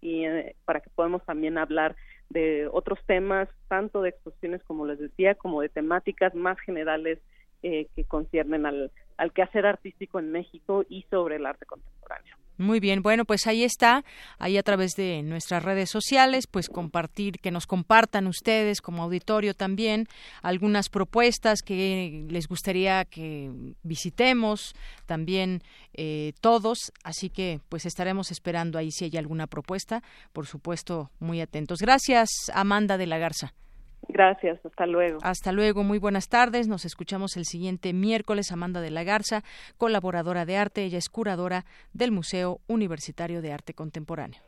Y eh, para que podamos también hablar de otros temas, tanto de exposiciones como les decía, como de temáticas más generales eh, que conciernen al, al quehacer artístico en México y sobre el arte contemporáneo. Muy bien, bueno, pues ahí está, ahí a través de nuestras redes sociales, pues compartir, que nos compartan ustedes como auditorio también algunas propuestas que les gustaría que visitemos también eh, todos, así que pues estaremos esperando ahí si hay alguna propuesta, por supuesto, muy atentos. Gracias, Amanda de la Garza. Gracias, hasta luego. Hasta luego, muy buenas tardes. Nos escuchamos el siguiente miércoles. Amanda de la Garza, colaboradora de arte, ella es curadora del Museo Universitario de Arte Contemporáneo.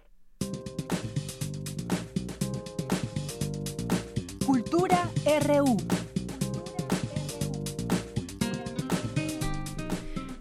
Cultura RU.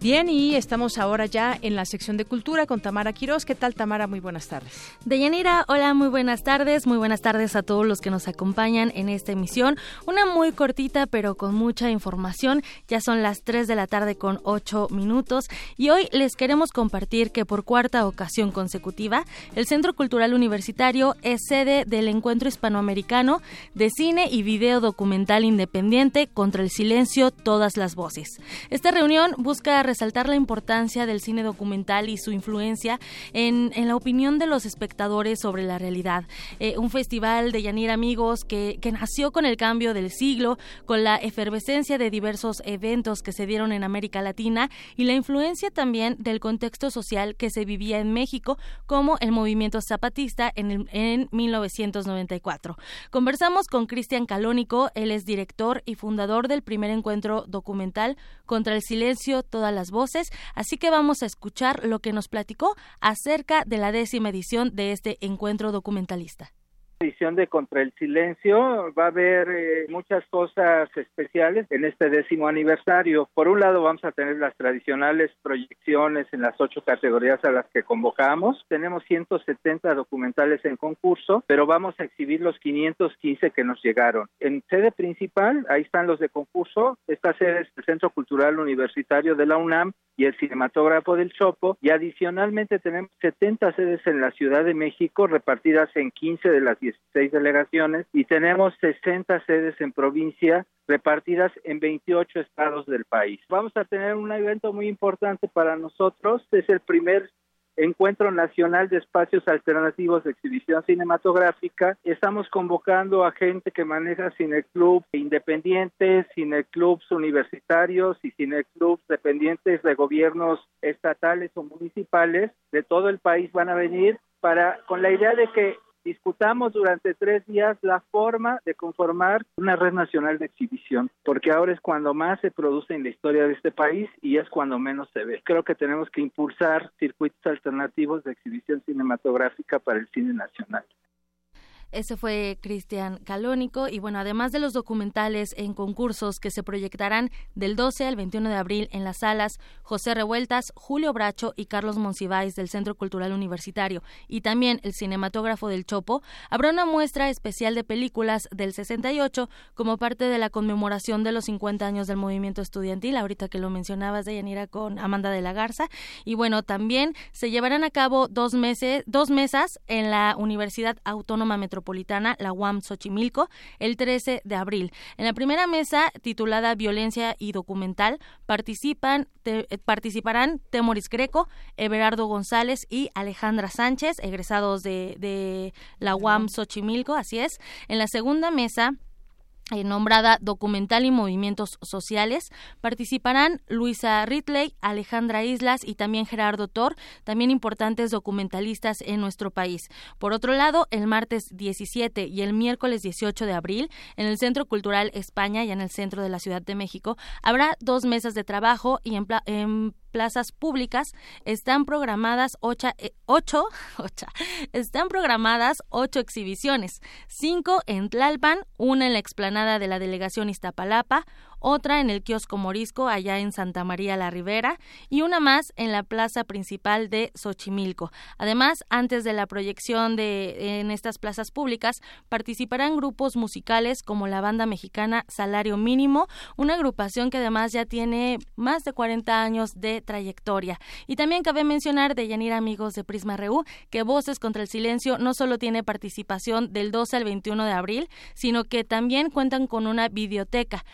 Bien, y estamos ahora ya en la sección de cultura con Tamara Quiroz. ¿Qué tal, Tamara? Muy buenas tardes. Deyanira, hola, muy buenas tardes. Muy buenas tardes a todos los que nos acompañan en esta emisión. Una muy cortita, pero con mucha información. Ya son las 3 de la tarde con 8 minutos. Y hoy les queremos compartir que por cuarta ocasión consecutiva, el Centro Cultural Universitario es sede del Encuentro Hispanoamericano de Cine y Video Documental Independiente contra el Silencio, Todas las Voces. Esta reunión busca resaltar la importancia del cine documental y su influencia en, la opinión de los espectadores sobre la realidad. Eh, un festival de Yanir Amigos que, que nació con el cambio del siglo, con la efervescencia de diversos eventos que se dieron en América Latina y la influencia también del contexto social que se vivía en México, como el movimiento zapatista en, en 1994. Conversamos con Cristian Calónico, él es director y fundador del primer encuentro documental Contra el Silencio, Todas Voces, así que vamos a escuchar lo que nos platicó acerca de la décima edición de este encuentro documentalista edición de Contra el Silencio va a haber eh, muchas cosas especiales en este décimo aniversario. Por un lado vamos a tener las tradicionales proyecciones en las ocho categorías a las que convocamos. Tenemos 170 documentales en concurso, pero vamos a exhibir los 515 que nos llegaron. En sede principal, ahí están los de concurso. Esta sede es el Centro Cultural Universitario de la UNAM y el Cinematógrafo del Chopo. Y adicionalmente tenemos 70 sedes en la Ciudad de México repartidas en 15 de las 16 delegaciones y tenemos 60 sedes en provincia repartidas en 28 estados del país. Vamos a tener un evento muy importante para nosotros, es el primer Encuentro Nacional de Espacios Alternativos de Exhibición Cinematográfica. Estamos convocando a gente que maneja cineclubs independientes, cineclubs universitarios y cineclubs dependientes de gobiernos estatales o municipales de todo el país van a venir para con la idea de que discutamos durante tres días la forma de conformar una red nacional de exhibición, porque ahora es cuando más se produce en la historia de este país y es cuando menos se ve. Creo que tenemos que impulsar circuitos alternativos de exhibición cinematográfica para el cine nacional. Ese fue Cristian Calónico. Y bueno, además de los documentales en concursos que se proyectarán del 12 al 21 de abril en las salas José Revueltas, Julio Bracho y Carlos Monsiváis del Centro Cultural Universitario y también el cinematógrafo del Chopo, habrá una muestra especial de películas del 68 como parte de la conmemoración de los 50 años del movimiento estudiantil, ahorita que lo mencionabas de Yanira con Amanda de la Garza. Y bueno, también se llevarán a cabo dos meses, dos mesas en la Universidad Autónoma Metropolitana Metropolitana, la UAM Xochimilco, el 13 de abril. En la primera mesa, titulada Violencia y Documental, participan, eh, participarán Temoris Greco, Everardo González y Alejandra Sánchez, egresados de, de la UAM Xochimilco, así es. En la segunda mesa, eh, nombrada Documental y Movimientos Sociales. Participarán Luisa Ridley, Alejandra Islas y también Gerardo Thor, también importantes documentalistas en nuestro país. Por otro lado, el martes 17 y el miércoles 18 de abril, en el Centro Cultural España y en el centro de la Ciudad de México, habrá dos mesas de trabajo y en, en plazas públicas están programadas ocho, eh, ocho, *laughs* están programadas ocho exhibiciones, cinco en Tlalpan, una en la explanada de la delegación Iztapalapa, otra en el kiosco Morisco, allá en Santa María la Ribera, y una más en la plaza principal de Xochimilco. Además, antes de la proyección de en estas plazas públicas, participarán grupos musicales como la banda mexicana Salario Mínimo, una agrupación que además ya tiene más de 40 años de trayectoria. Y también cabe mencionar de Yanira Amigos de Prisma Reú que Voces contra el Silencio no solo tiene participación del 12 al 21 de abril, sino que también cuentan con una videoteca.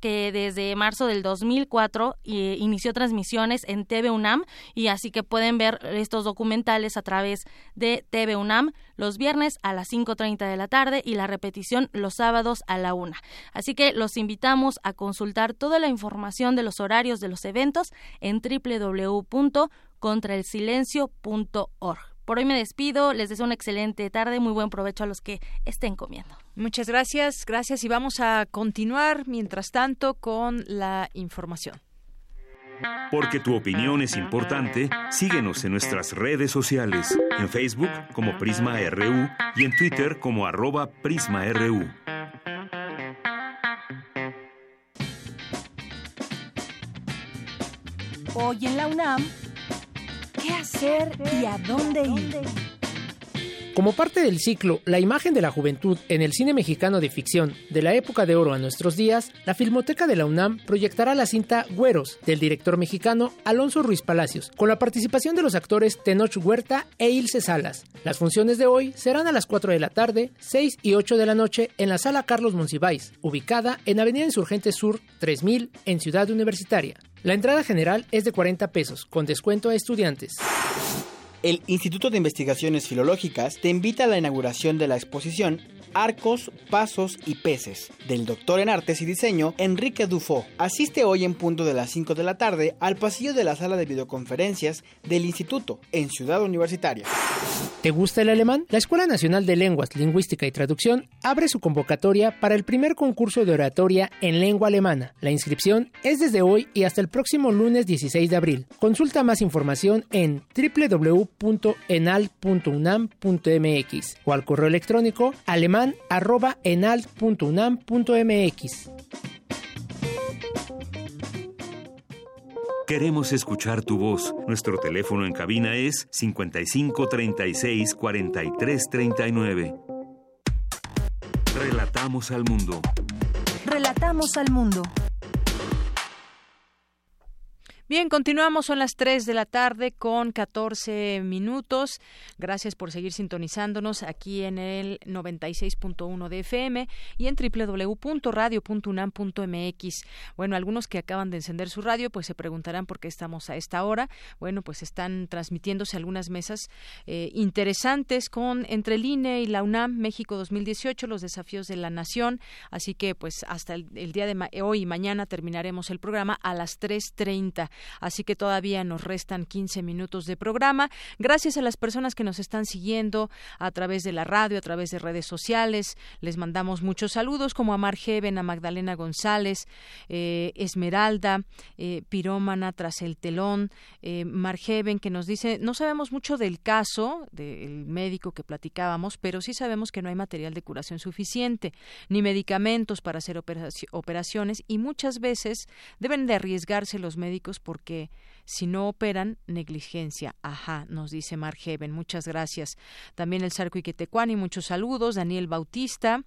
Que desde marzo del 2004 eh, inició transmisiones en TV UNAM y así que pueden ver estos documentales a través de TV UNAM los viernes a las 5.30 de la tarde y la repetición los sábados a la 1. Así que los invitamos a consultar toda la información de los horarios de los eventos en www.contraelsilencio.org. Por hoy me despido, les deseo una excelente tarde, muy buen provecho a los que estén comiendo. Muchas gracias, gracias y vamos a continuar mientras tanto con la información. Porque tu opinión es importante, síguenos en nuestras redes sociales, en Facebook como Prisma RU y en Twitter como arroba PrismaRU. Hoy en la UNAM ¿Qué hacer y a dónde ir? Como parte del ciclo La imagen de la juventud en el cine mexicano de ficción de la época de oro a nuestros días, la Filmoteca de la UNAM proyectará la cinta Güeros del director mexicano Alonso Ruiz Palacios, con la participación de los actores Tenoch Huerta e Ilse Salas. Las funciones de hoy serán a las 4 de la tarde, 6 y 8 de la noche en la sala Carlos Monsiváis, ubicada en Avenida Insurgente Sur 3000 en Ciudad Universitaria. La entrada general es de 40 pesos, con descuento a estudiantes. El Instituto de Investigaciones Filológicas te invita a la inauguración de la exposición Arcos, Pasos y Peces, del doctor en Artes y Diseño Enrique Dufo. Asiste hoy en punto de las 5 de la tarde al pasillo de la sala de videoconferencias del Instituto, en Ciudad Universitaria. ¿Te gusta el alemán? La Escuela Nacional de Lenguas, Lingüística y Traducción abre su convocatoria para el primer concurso de oratoria en lengua alemana. La inscripción es desde hoy y hasta el próximo lunes 16 de abril. Consulta más información en www.enal.unam.mx o al correo electrónico alemán enalt.unam.mx. Queremos escuchar tu voz. Nuestro teléfono en cabina es 55 36 43 39. Relatamos al mundo. Relatamos al mundo. Bien, continuamos, son las 3 de la tarde con 14 minutos. Gracias por seguir sintonizándonos aquí en el 96.1 de FM y en www.radio.unam.mx. Bueno, algunos que acaban de encender su radio, pues se preguntarán por qué estamos a esta hora. Bueno, pues están transmitiéndose algunas mesas eh, interesantes con entre el INE y la UNAM México 2018, los desafíos de la nación. Así que, pues hasta el, el día de hoy y mañana terminaremos el programa a las 3.30 así que todavía nos restan 15 minutos de programa. Gracias a las personas que nos están siguiendo a través de la radio, a través de redes sociales. Les mandamos muchos saludos como a Margeven, a Magdalena González, eh, Esmeralda, eh, Pirómana tras el telón, eh, Margeven que nos dice, no sabemos mucho del caso del médico que platicábamos, pero sí sabemos que no hay material de curación suficiente, ni medicamentos para hacer operaciones y muchas veces deben de arriesgarse los médicos porque si no operan, negligencia. Ajá, nos dice Margeven. Muchas gracias. También el Sarco Iquetecuani, muchos saludos. Daniel Bautista,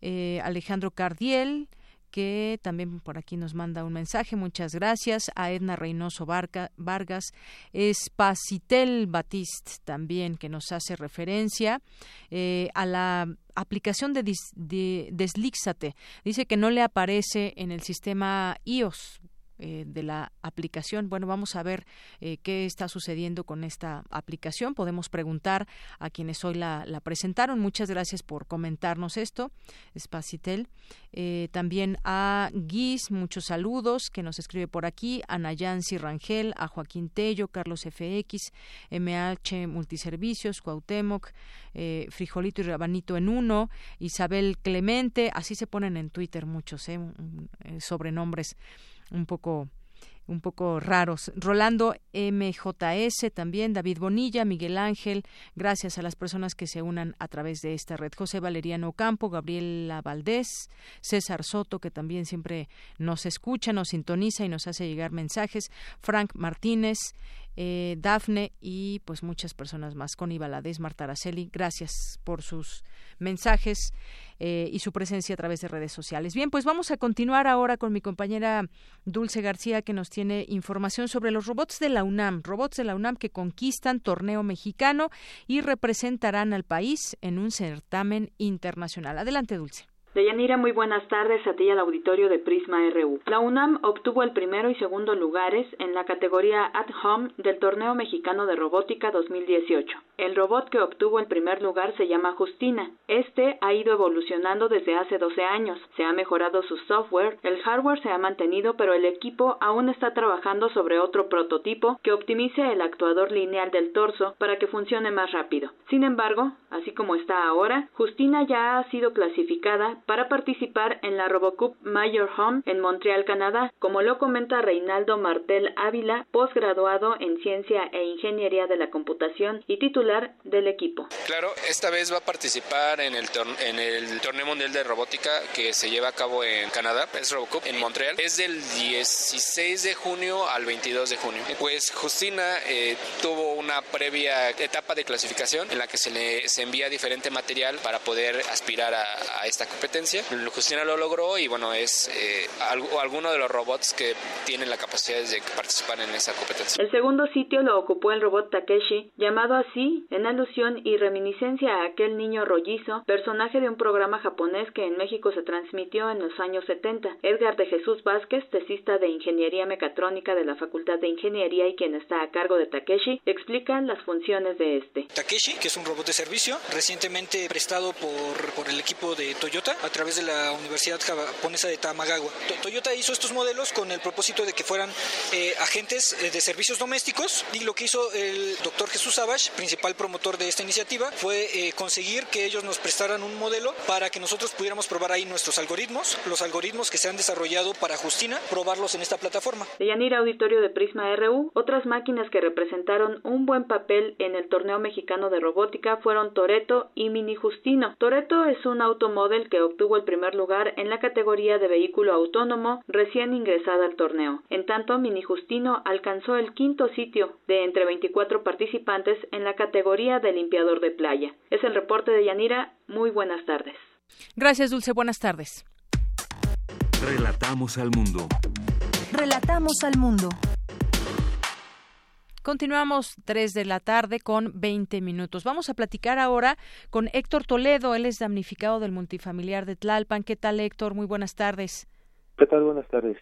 eh, Alejandro Cardiel, que también por aquí nos manda un mensaje. Muchas gracias. A Edna Reynoso Vargas, Espacitel Batiste también, que nos hace referencia eh, a la aplicación de, de Deslíxate. Dice que no le aparece en el sistema iOS. Eh, de la aplicación. Bueno, vamos a ver eh, qué está sucediendo con esta aplicación. Podemos preguntar a quienes hoy la, presentaron. Muchas gracias por comentarnos esto, Spacitel. Eh, también a Guis, muchos saludos que nos escribe por aquí. A Nayansi Rangel, a Joaquín Tello, Carlos FX, MH Multiservicios, Cuauhtémoc, Frijolito y Rabanito en uno, Isabel Clemente, así se ponen en Twitter muchos sobrenombres un poco un poco raros. Rolando MJS también, David Bonilla, Miguel Ángel, gracias a las personas que se unan a través de esta red. José Valeriano Campo, Gabriela Valdés, César Soto, que también siempre nos escucha, nos sintoniza y nos hace llegar mensajes, Frank Martínez, eh, Dafne y pues muchas personas más. Connie Valadez, Marta Araceli, gracias por sus mensajes. Eh, y su presencia a través de redes sociales. Bien, pues vamos a continuar ahora con mi compañera Dulce García que nos tiene información sobre los robots de la UNAM, robots de la UNAM que conquistan torneo mexicano y representarán al país en un certamen internacional. Adelante, Dulce. Deyanira, muy buenas tardes a ti al auditorio de Prisma RU. La UNAM obtuvo el primero y segundo lugares en la categoría At Home del Torneo Mexicano de Robótica 2018. El robot que obtuvo el primer lugar se llama Justina. Este ha ido evolucionando desde hace 12 años. Se ha mejorado su software, el hardware se ha mantenido, pero el equipo aún está trabajando sobre otro prototipo que optimice el actuador lineal del torso para que funcione más rápido. Sin embargo, así como está ahora, Justina ya ha sido clasificada para participar en la Robocup Major Home en Montreal, Canadá, como lo comenta Reinaldo Martel Ávila, posgraduado en Ciencia e Ingeniería de la Computación y titular del equipo. Claro, esta vez va a participar en el, en el Torneo Mundial de Robótica que se lleva a cabo en Canadá, es Robocup en Montreal. Es del 16 de junio al 22 de junio. Pues Justina eh, tuvo una previa etapa de clasificación en la que se le se envía diferente material para poder aspirar a, a esta competencia competencia. Justina lo logró y bueno, es eh, alguno de los robots que tienen la capacidad de participar en esa competencia. El segundo sitio lo ocupó el robot Takeshi, llamado así en alusión y reminiscencia a aquel niño rollizo, personaje de un programa japonés que en México se transmitió en los años 70. Edgar de Jesús Vázquez, tesista de Ingeniería Mecatrónica de la Facultad de Ingeniería y quien está a cargo de Takeshi, explica las funciones de este. Takeshi, que es un robot de servicio, recientemente prestado por, por el equipo de Toyota a través de la Universidad Japonesa de Tamagawa. Toyota hizo estos modelos con el propósito de que fueran eh, agentes eh, de servicios domésticos y lo que hizo el doctor Jesús Savage, principal promotor de esta iniciativa, fue eh, conseguir que ellos nos prestaran un modelo para que nosotros pudiéramos probar ahí nuestros algoritmos, los algoritmos que se han desarrollado para Justina, probarlos en esta plataforma. De Yanira Auditorio de Prisma RU, otras máquinas que representaron un buen papel en el torneo mexicano de robótica fueron Toreto y Mini Justino. Toreto es un automóvil que obtuvo el primer lugar en la categoría de vehículo autónomo recién ingresada al torneo. En tanto, Mini Justino alcanzó el quinto sitio de entre 24 participantes en la categoría de limpiador de playa. Es el reporte de Yanira. Muy buenas tardes. Gracias, Dulce. Buenas tardes. Relatamos al mundo. Relatamos al mundo. Continuamos 3 de la tarde con 20 minutos. Vamos a platicar ahora con Héctor Toledo. Él es damnificado del multifamiliar de Tlalpan. ¿Qué tal, Héctor? Muy buenas tardes. ¿Qué tal? Buenas tardes.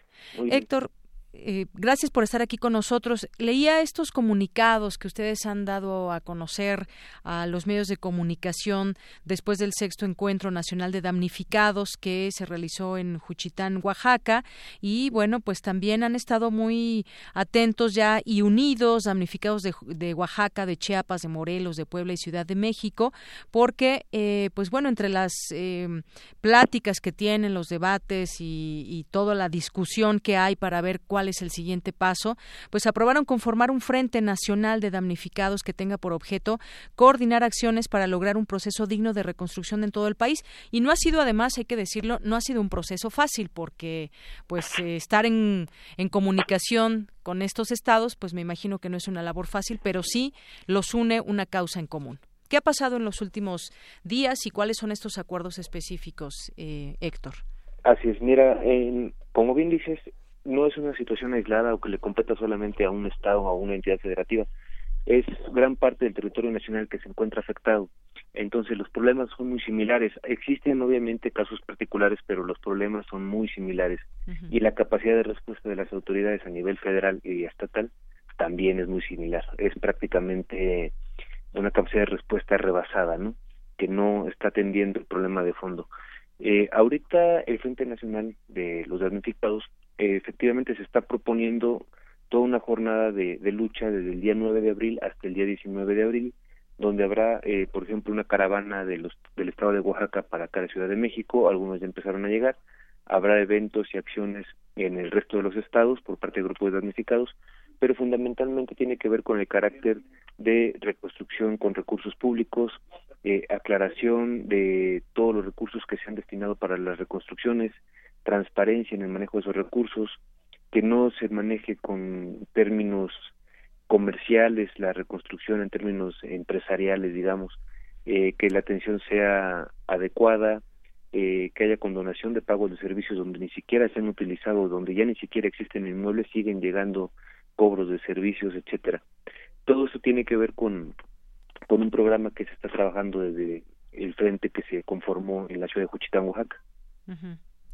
Héctor, eh, gracias por estar aquí con nosotros. Leía estos comunicados que ustedes han dado a conocer a los medios de comunicación después del sexto encuentro nacional de damnificados que se realizó en Juchitán, Oaxaca. Y bueno, pues también han estado muy atentos ya y unidos, damnificados de, Oaxaca, de Chiapas, de Morelos, de Puebla y Ciudad de México, porque, eh, pues bueno, entre las eh, pláticas que tienen, los debates y, y toda la discusión que hay para ver cuál es el siguiente paso, pues aprobaron conformar un Frente Nacional de Damnificados que tenga por objeto coordinar acciones para lograr un proceso digno de reconstrucción en todo el país. Y no ha sido, además, hay que decirlo, no ha sido un proceso fácil porque, pues, eh, estar en, en comunicación con estos estados, pues me imagino que no es una labor fácil, pero sí los une una causa en común. ¿Qué ha pasado en los últimos días y cuáles son estos acuerdos específicos, eh, Héctor? Así es, mira, como bien dices, no es una situación aislada o que le competa solamente a un Estado o a una entidad federativa. Es gran parte del territorio nacional que se encuentra afectado. Entonces los problemas son muy similares. Existen obviamente casos particulares, pero los problemas son muy similares. Y la capacidad de respuesta de las autoridades a nivel federal y estatal también es muy similar. Es prácticamente una capacidad de respuesta rebasada, ¿no? Que no está atendiendo el problema de fondo. Eh, ahorita el Frente Nacional de los Damnificados efectivamente se está proponiendo toda una jornada de, lucha desde el día 9 de abril hasta el día 19 de abril, donde habrá, eh, por ejemplo, una caravana de los, del estado de Oaxaca para acá de Ciudad de México, algunos ya empezaron a llegar, habrá eventos y acciones en el resto de los estados por parte de grupos damnificados, pero fundamentalmente tiene que ver con el carácter de reconstrucción con recursos públicos, eh, aclaración de todos los recursos que se han destinado para las reconstrucciones, transparencia en el manejo de esos recursos, que no se maneje con términos comerciales la reconstrucción en términos empresariales, digamos, eh, que la atención sea adecuada, eh, que haya condonación de pagos de servicios donde ni siquiera se han utilizado, donde ya ni siquiera existen inmuebles, siguen llegando cobros de servicios, etcétera. Todo eso tiene que ver con, con un programa que se está trabajando desde el frente que se conformó en la ciudad de Juchitán, Oaxaca.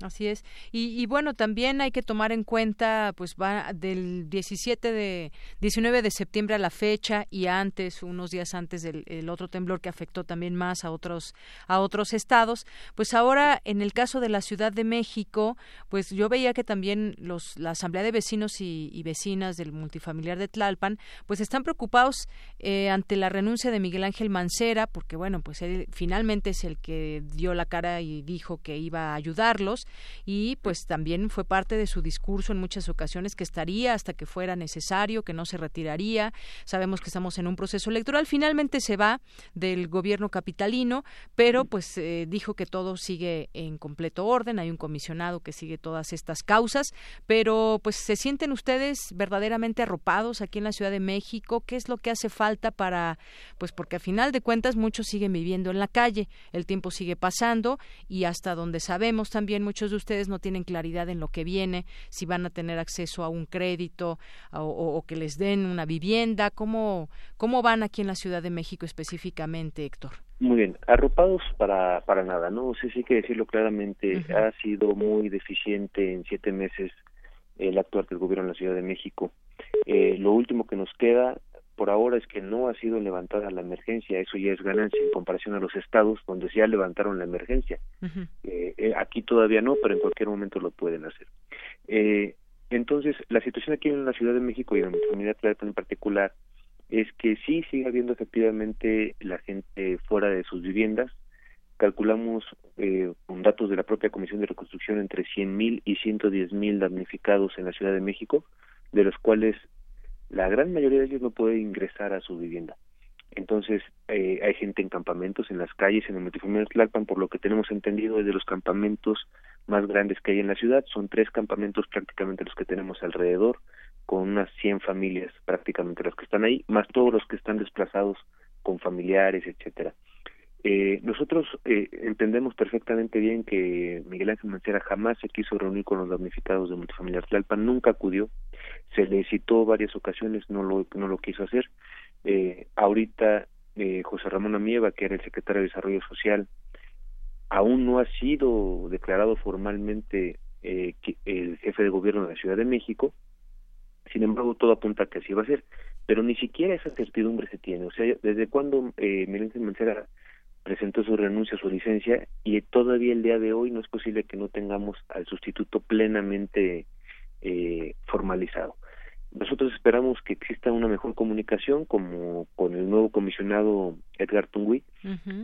Así es. Y, bueno, también hay que tomar en cuenta, pues va del 17 de 19 de septiembre a la fecha y antes, unos días antes del otro temblor que afectó también más a otros a otros estados. Pues ahora, en el caso de la Ciudad de México, pues yo veía que también los la Asamblea de Vecinos y, vecinas del multifamiliar de Tlalpan, pues están preocupados eh, ante la renuncia de Miguel Ángel Mancera, porque bueno, pues él finalmente es el que dio la cara y dijo que iba a ayudarlos y pues también fue parte de su discurso en muchas ocasiones que estaría hasta que fuera necesario, que no se retiraría. Sabemos que estamos en un proceso electoral. Finalmente se va del gobierno capitalino, pero pues eh, dijo que todo sigue en completo orden. Hay un comisionado que sigue todas estas causas, pero pues se sienten ustedes verdaderamente arropados aquí en la Ciudad de México. ¿Qué es lo que hace falta para, pues porque a final de cuentas muchos siguen viviendo en la calle, el tiempo sigue pasando y hasta donde sabemos también muchos de ustedes no tienen claridad en lo que viene, si van a tener acceso a un crédito o, que les den una vivienda, ¿cómo, cómo van aquí en la Ciudad de México específicamente, Héctor? Muy bien, arropados para, para nada, ¿no? sé sí que decirlo claramente, ha sido muy deficiente en siete meses el actuar del gobierno en la Ciudad de México. Eh, lo último que nos queda por ahora es que no ha sido levantada la emergencia, eso ya es ganancia en comparación a los estados donde ya levantaron la emergencia. Eh, eh, aquí todavía no, pero en cualquier momento lo pueden hacer. Eh, entonces, la situación aquí en la Ciudad de México y en la comunidad en particular es que sí sigue habiendo efectivamente la gente fuera de sus viviendas. Calculamos con datos de la propia Comisión de Reconstrucción entre 100.000 y 110.000 damnificados en la Ciudad de México, de los cuales la gran mayoría de ellos no puede ingresar a su vivienda. Entonces, eh, hay gente en campamentos, en las calles, en el multifamiliar Tlalpan, por lo que tenemos entendido, es de los campamentos más grandes que hay en la ciudad. Son tres campamentos prácticamente los que tenemos alrededor, con unas 100 familias prácticamente las que están ahí, más todos los que están desplazados con familiares, etcétera. Eh, nosotros eh, entendemos perfectamente bien que Miguel Ángel Mancera jamás se quiso reunir con los damnificados de multifamiliar Tlalpan, nunca acudió, se le citó varias ocasiones, no lo, no lo quiso hacer. Eh, ahorita eh, José Ramón Amieva, que era el secretario de Desarrollo Social, aún no ha sido declarado formalmente eh, el jefe de gobierno de la Ciudad de México, sin embargo todo apunta a que así va a ser, pero ni siquiera esa certidumbre se tiene, o sea, desde cuando eh, Miguel Mancera presentó su renuncia, su licencia, y todavía el día de hoy no es posible que no tengamos al sustituto plenamente eh, formalizado. Nosotros esperamos que exista una mejor comunicación como con el nuevo comisionado Edgar Tungui,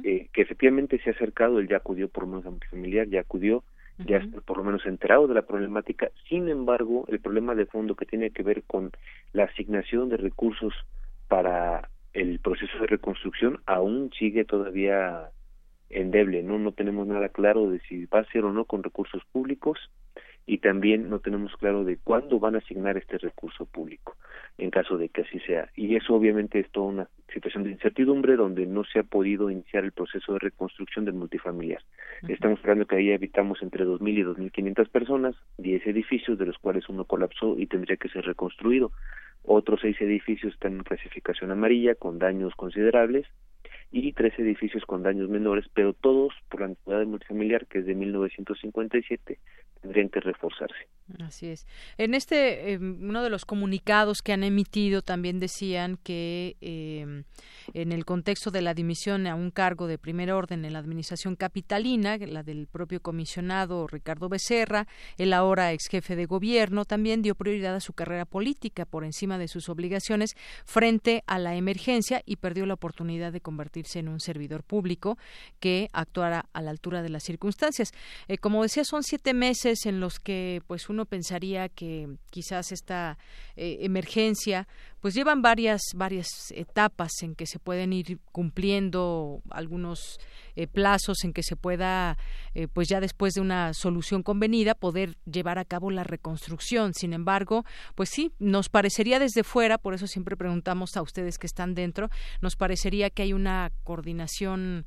eh, que efectivamente se ha acercado, él ya acudió por lo menos a multifamiliar, ya acudió, ya está por lo menos enterado de la problemática. Sin embargo, el problema de fondo que tiene que ver con la asignación de recursos para el proceso de reconstrucción aún sigue todavía endeble, ¿no? No tenemos nada claro de si va a ser o no con recursos públicos y también no tenemos claro de cuándo van a asignar este recurso público en caso de que así sea. Y eso obviamente es toda una situación de incertidumbre donde no se ha podido iniciar el proceso de reconstrucción del multifamiliar. Estamos esperando que ahí habitamos entre 2.000 y 2.500 personas, 10 edificios, de los cuales uno colapsó y tendría que ser reconstruido. Otros seis edificios están en clasificación amarilla con daños considerables y tres edificios con daños menores, pero todos por la antigüedad multifamiliar, que es de 1957, tendrían que reforzarse. Así es. En este, eh, uno de los comunicados que han emitido también decían que eh, en el contexto de la dimisión a un cargo de primer orden en la administración capitalina, la del propio comisionado Ricardo Becerra, el ahora ex jefe de gobierno, también dio prioridad a su carrera política por encima de sus obligaciones frente a la emergencia y perdió la oportunidad de convertirse en un servidor público que actuara a la altura de las circunstancias. Eh, como decía, son siete meses en los que pues uno pensaría que quizás esta eh, emergencia pues llevan varias varias etapas en que se pueden ir cumpliendo algunos eh, plazos en que se pueda eh, pues ya después de una solución convenida poder llevar a cabo la reconstrucción. Sin embargo pues sí nos parecería desde fuera por eso siempre preguntamos a ustedes que están dentro nos parecería que hay una coordinación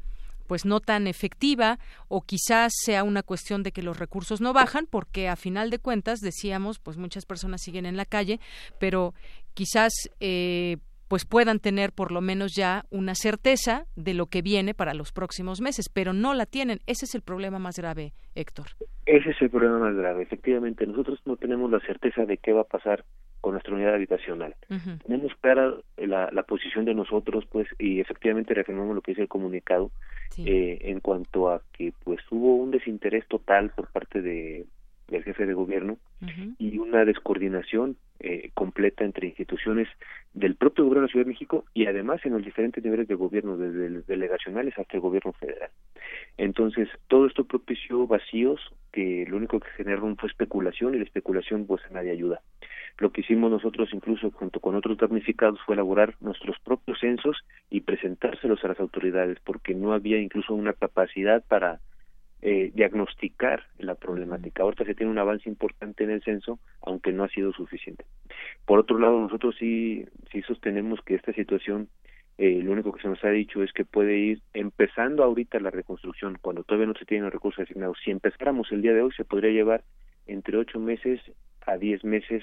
pues no tan efectiva o quizás sea una cuestión de que los recursos no bajan porque a final de cuentas decíamos pues muchas personas siguen en la calle pero quizás eh, pues puedan tener por lo menos ya una certeza de lo que viene para los próximos meses, pero no la tienen. Ese es el problema más grave, Héctor. Ese es el problema más grave. Efectivamente, nosotros no tenemos la certeza de qué va a pasar con nuestra unidad habitacional. Tenemos clara la, la, posición de nosotros, pues, y efectivamente reafirmamos lo que dice el comunicado eh, en cuanto a que, pues, hubo un desinterés total por parte de del jefe de gobierno y una descoordinación eh, completa entre instituciones del propio gobierno de la Ciudad de México y además en los diferentes niveles de gobierno, desde delegacionales hasta el gobierno federal. Entonces, todo esto propició vacíos que lo único que generaron fue especulación y la especulación pues a nadie ayuda. Lo que hicimos nosotros incluso junto con otros damnificados fue elaborar nuestros propios censos y presentárselos a las autoridades porque no había incluso una capacidad para eh, diagnosticar la problemática. Ahorita se tiene un avance importante en el censo, aunque no ha sido suficiente. Por otro lado, nosotros sí, sí sostenemos que esta situación, eh, lo único que se nos ha dicho es que puede ir empezando ahorita la reconstrucción, cuando todavía no se tienen los recursos asignados. Si empezáramos el día de hoy, se podría llevar entre ocho meses a diez meses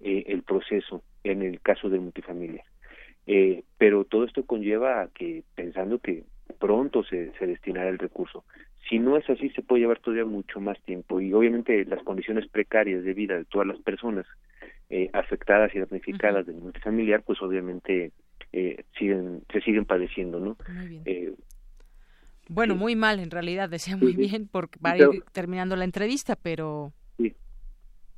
eh, el proceso en el caso de multifamilia. Eh, pero todo esto conlleva a que, pensando que pronto se, se destinará el recurso, si no es así, se puede llevar todavía mucho más tiempo. Y obviamente las condiciones precarias de vida de todas las personas eh, afectadas y damnificadas del multifamiliar, pues obviamente eh, siguen se siguen padeciendo, ¿no? Eh, bueno, muy mal en realidad, decía muy bien, porque va a ir terminando la entrevista, pero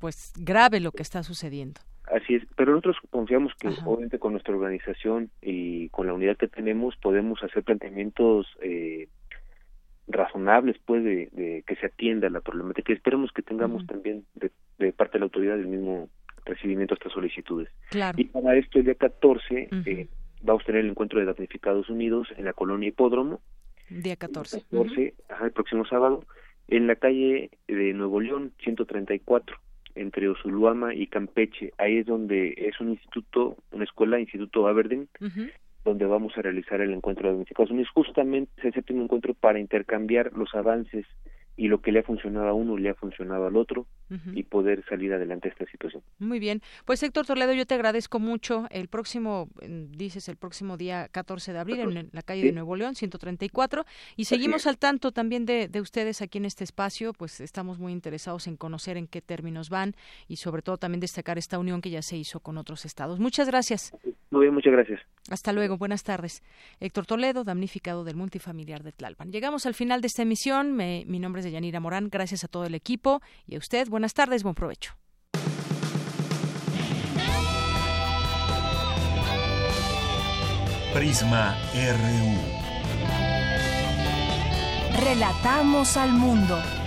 pues grave lo que está sucediendo. Así es, pero nosotros confiamos que obviamente con nuestra organización y con la unidad que tenemos podemos hacer planteamientos eh, razonables pues de, que se atienda la problemática esperemos que tengamos también de, parte de la autoridad el mismo recibimiento a estas solicitudes. Y para esto el día 14 eh, vamos a tener el encuentro de damnificados unidos en la colonia Hipódromo. Día 14. El, 14 el próximo sábado en la calle de Nuevo León 134 entre Osuluama y Campeche. Ahí es donde es un instituto, una escuela, Instituto Aberdeen, donde vamos a realizar el encuentro de es Justamente es el séptimo encuentro para intercambiar los avances y lo que le ha funcionado a uno le ha funcionado al otro y poder salir adelante de esta situación. Muy bien. Pues Héctor Toledo, yo te agradezco mucho. El próximo, dices, el próximo día 14 de abril en la calle de Nuevo León, 134. Y seguimos al tanto también de, de ustedes aquí en este espacio. Pues estamos muy interesados en conocer en qué términos van y sobre todo también destacar esta unión que ya se hizo con otros estados. Muchas gracias. Muy bien, muchas gracias. Hasta luego, buenas tardes. Héctor Toledo, damnificado del multifamiliar de Tlalpan. Llegamos al final de esta emisión. Me, mi nombre es Yanira Morán. Gracias a todo el equipo y a usted. Buenas tardes, buen provecho. Prisma RU. Relatamos al mundo.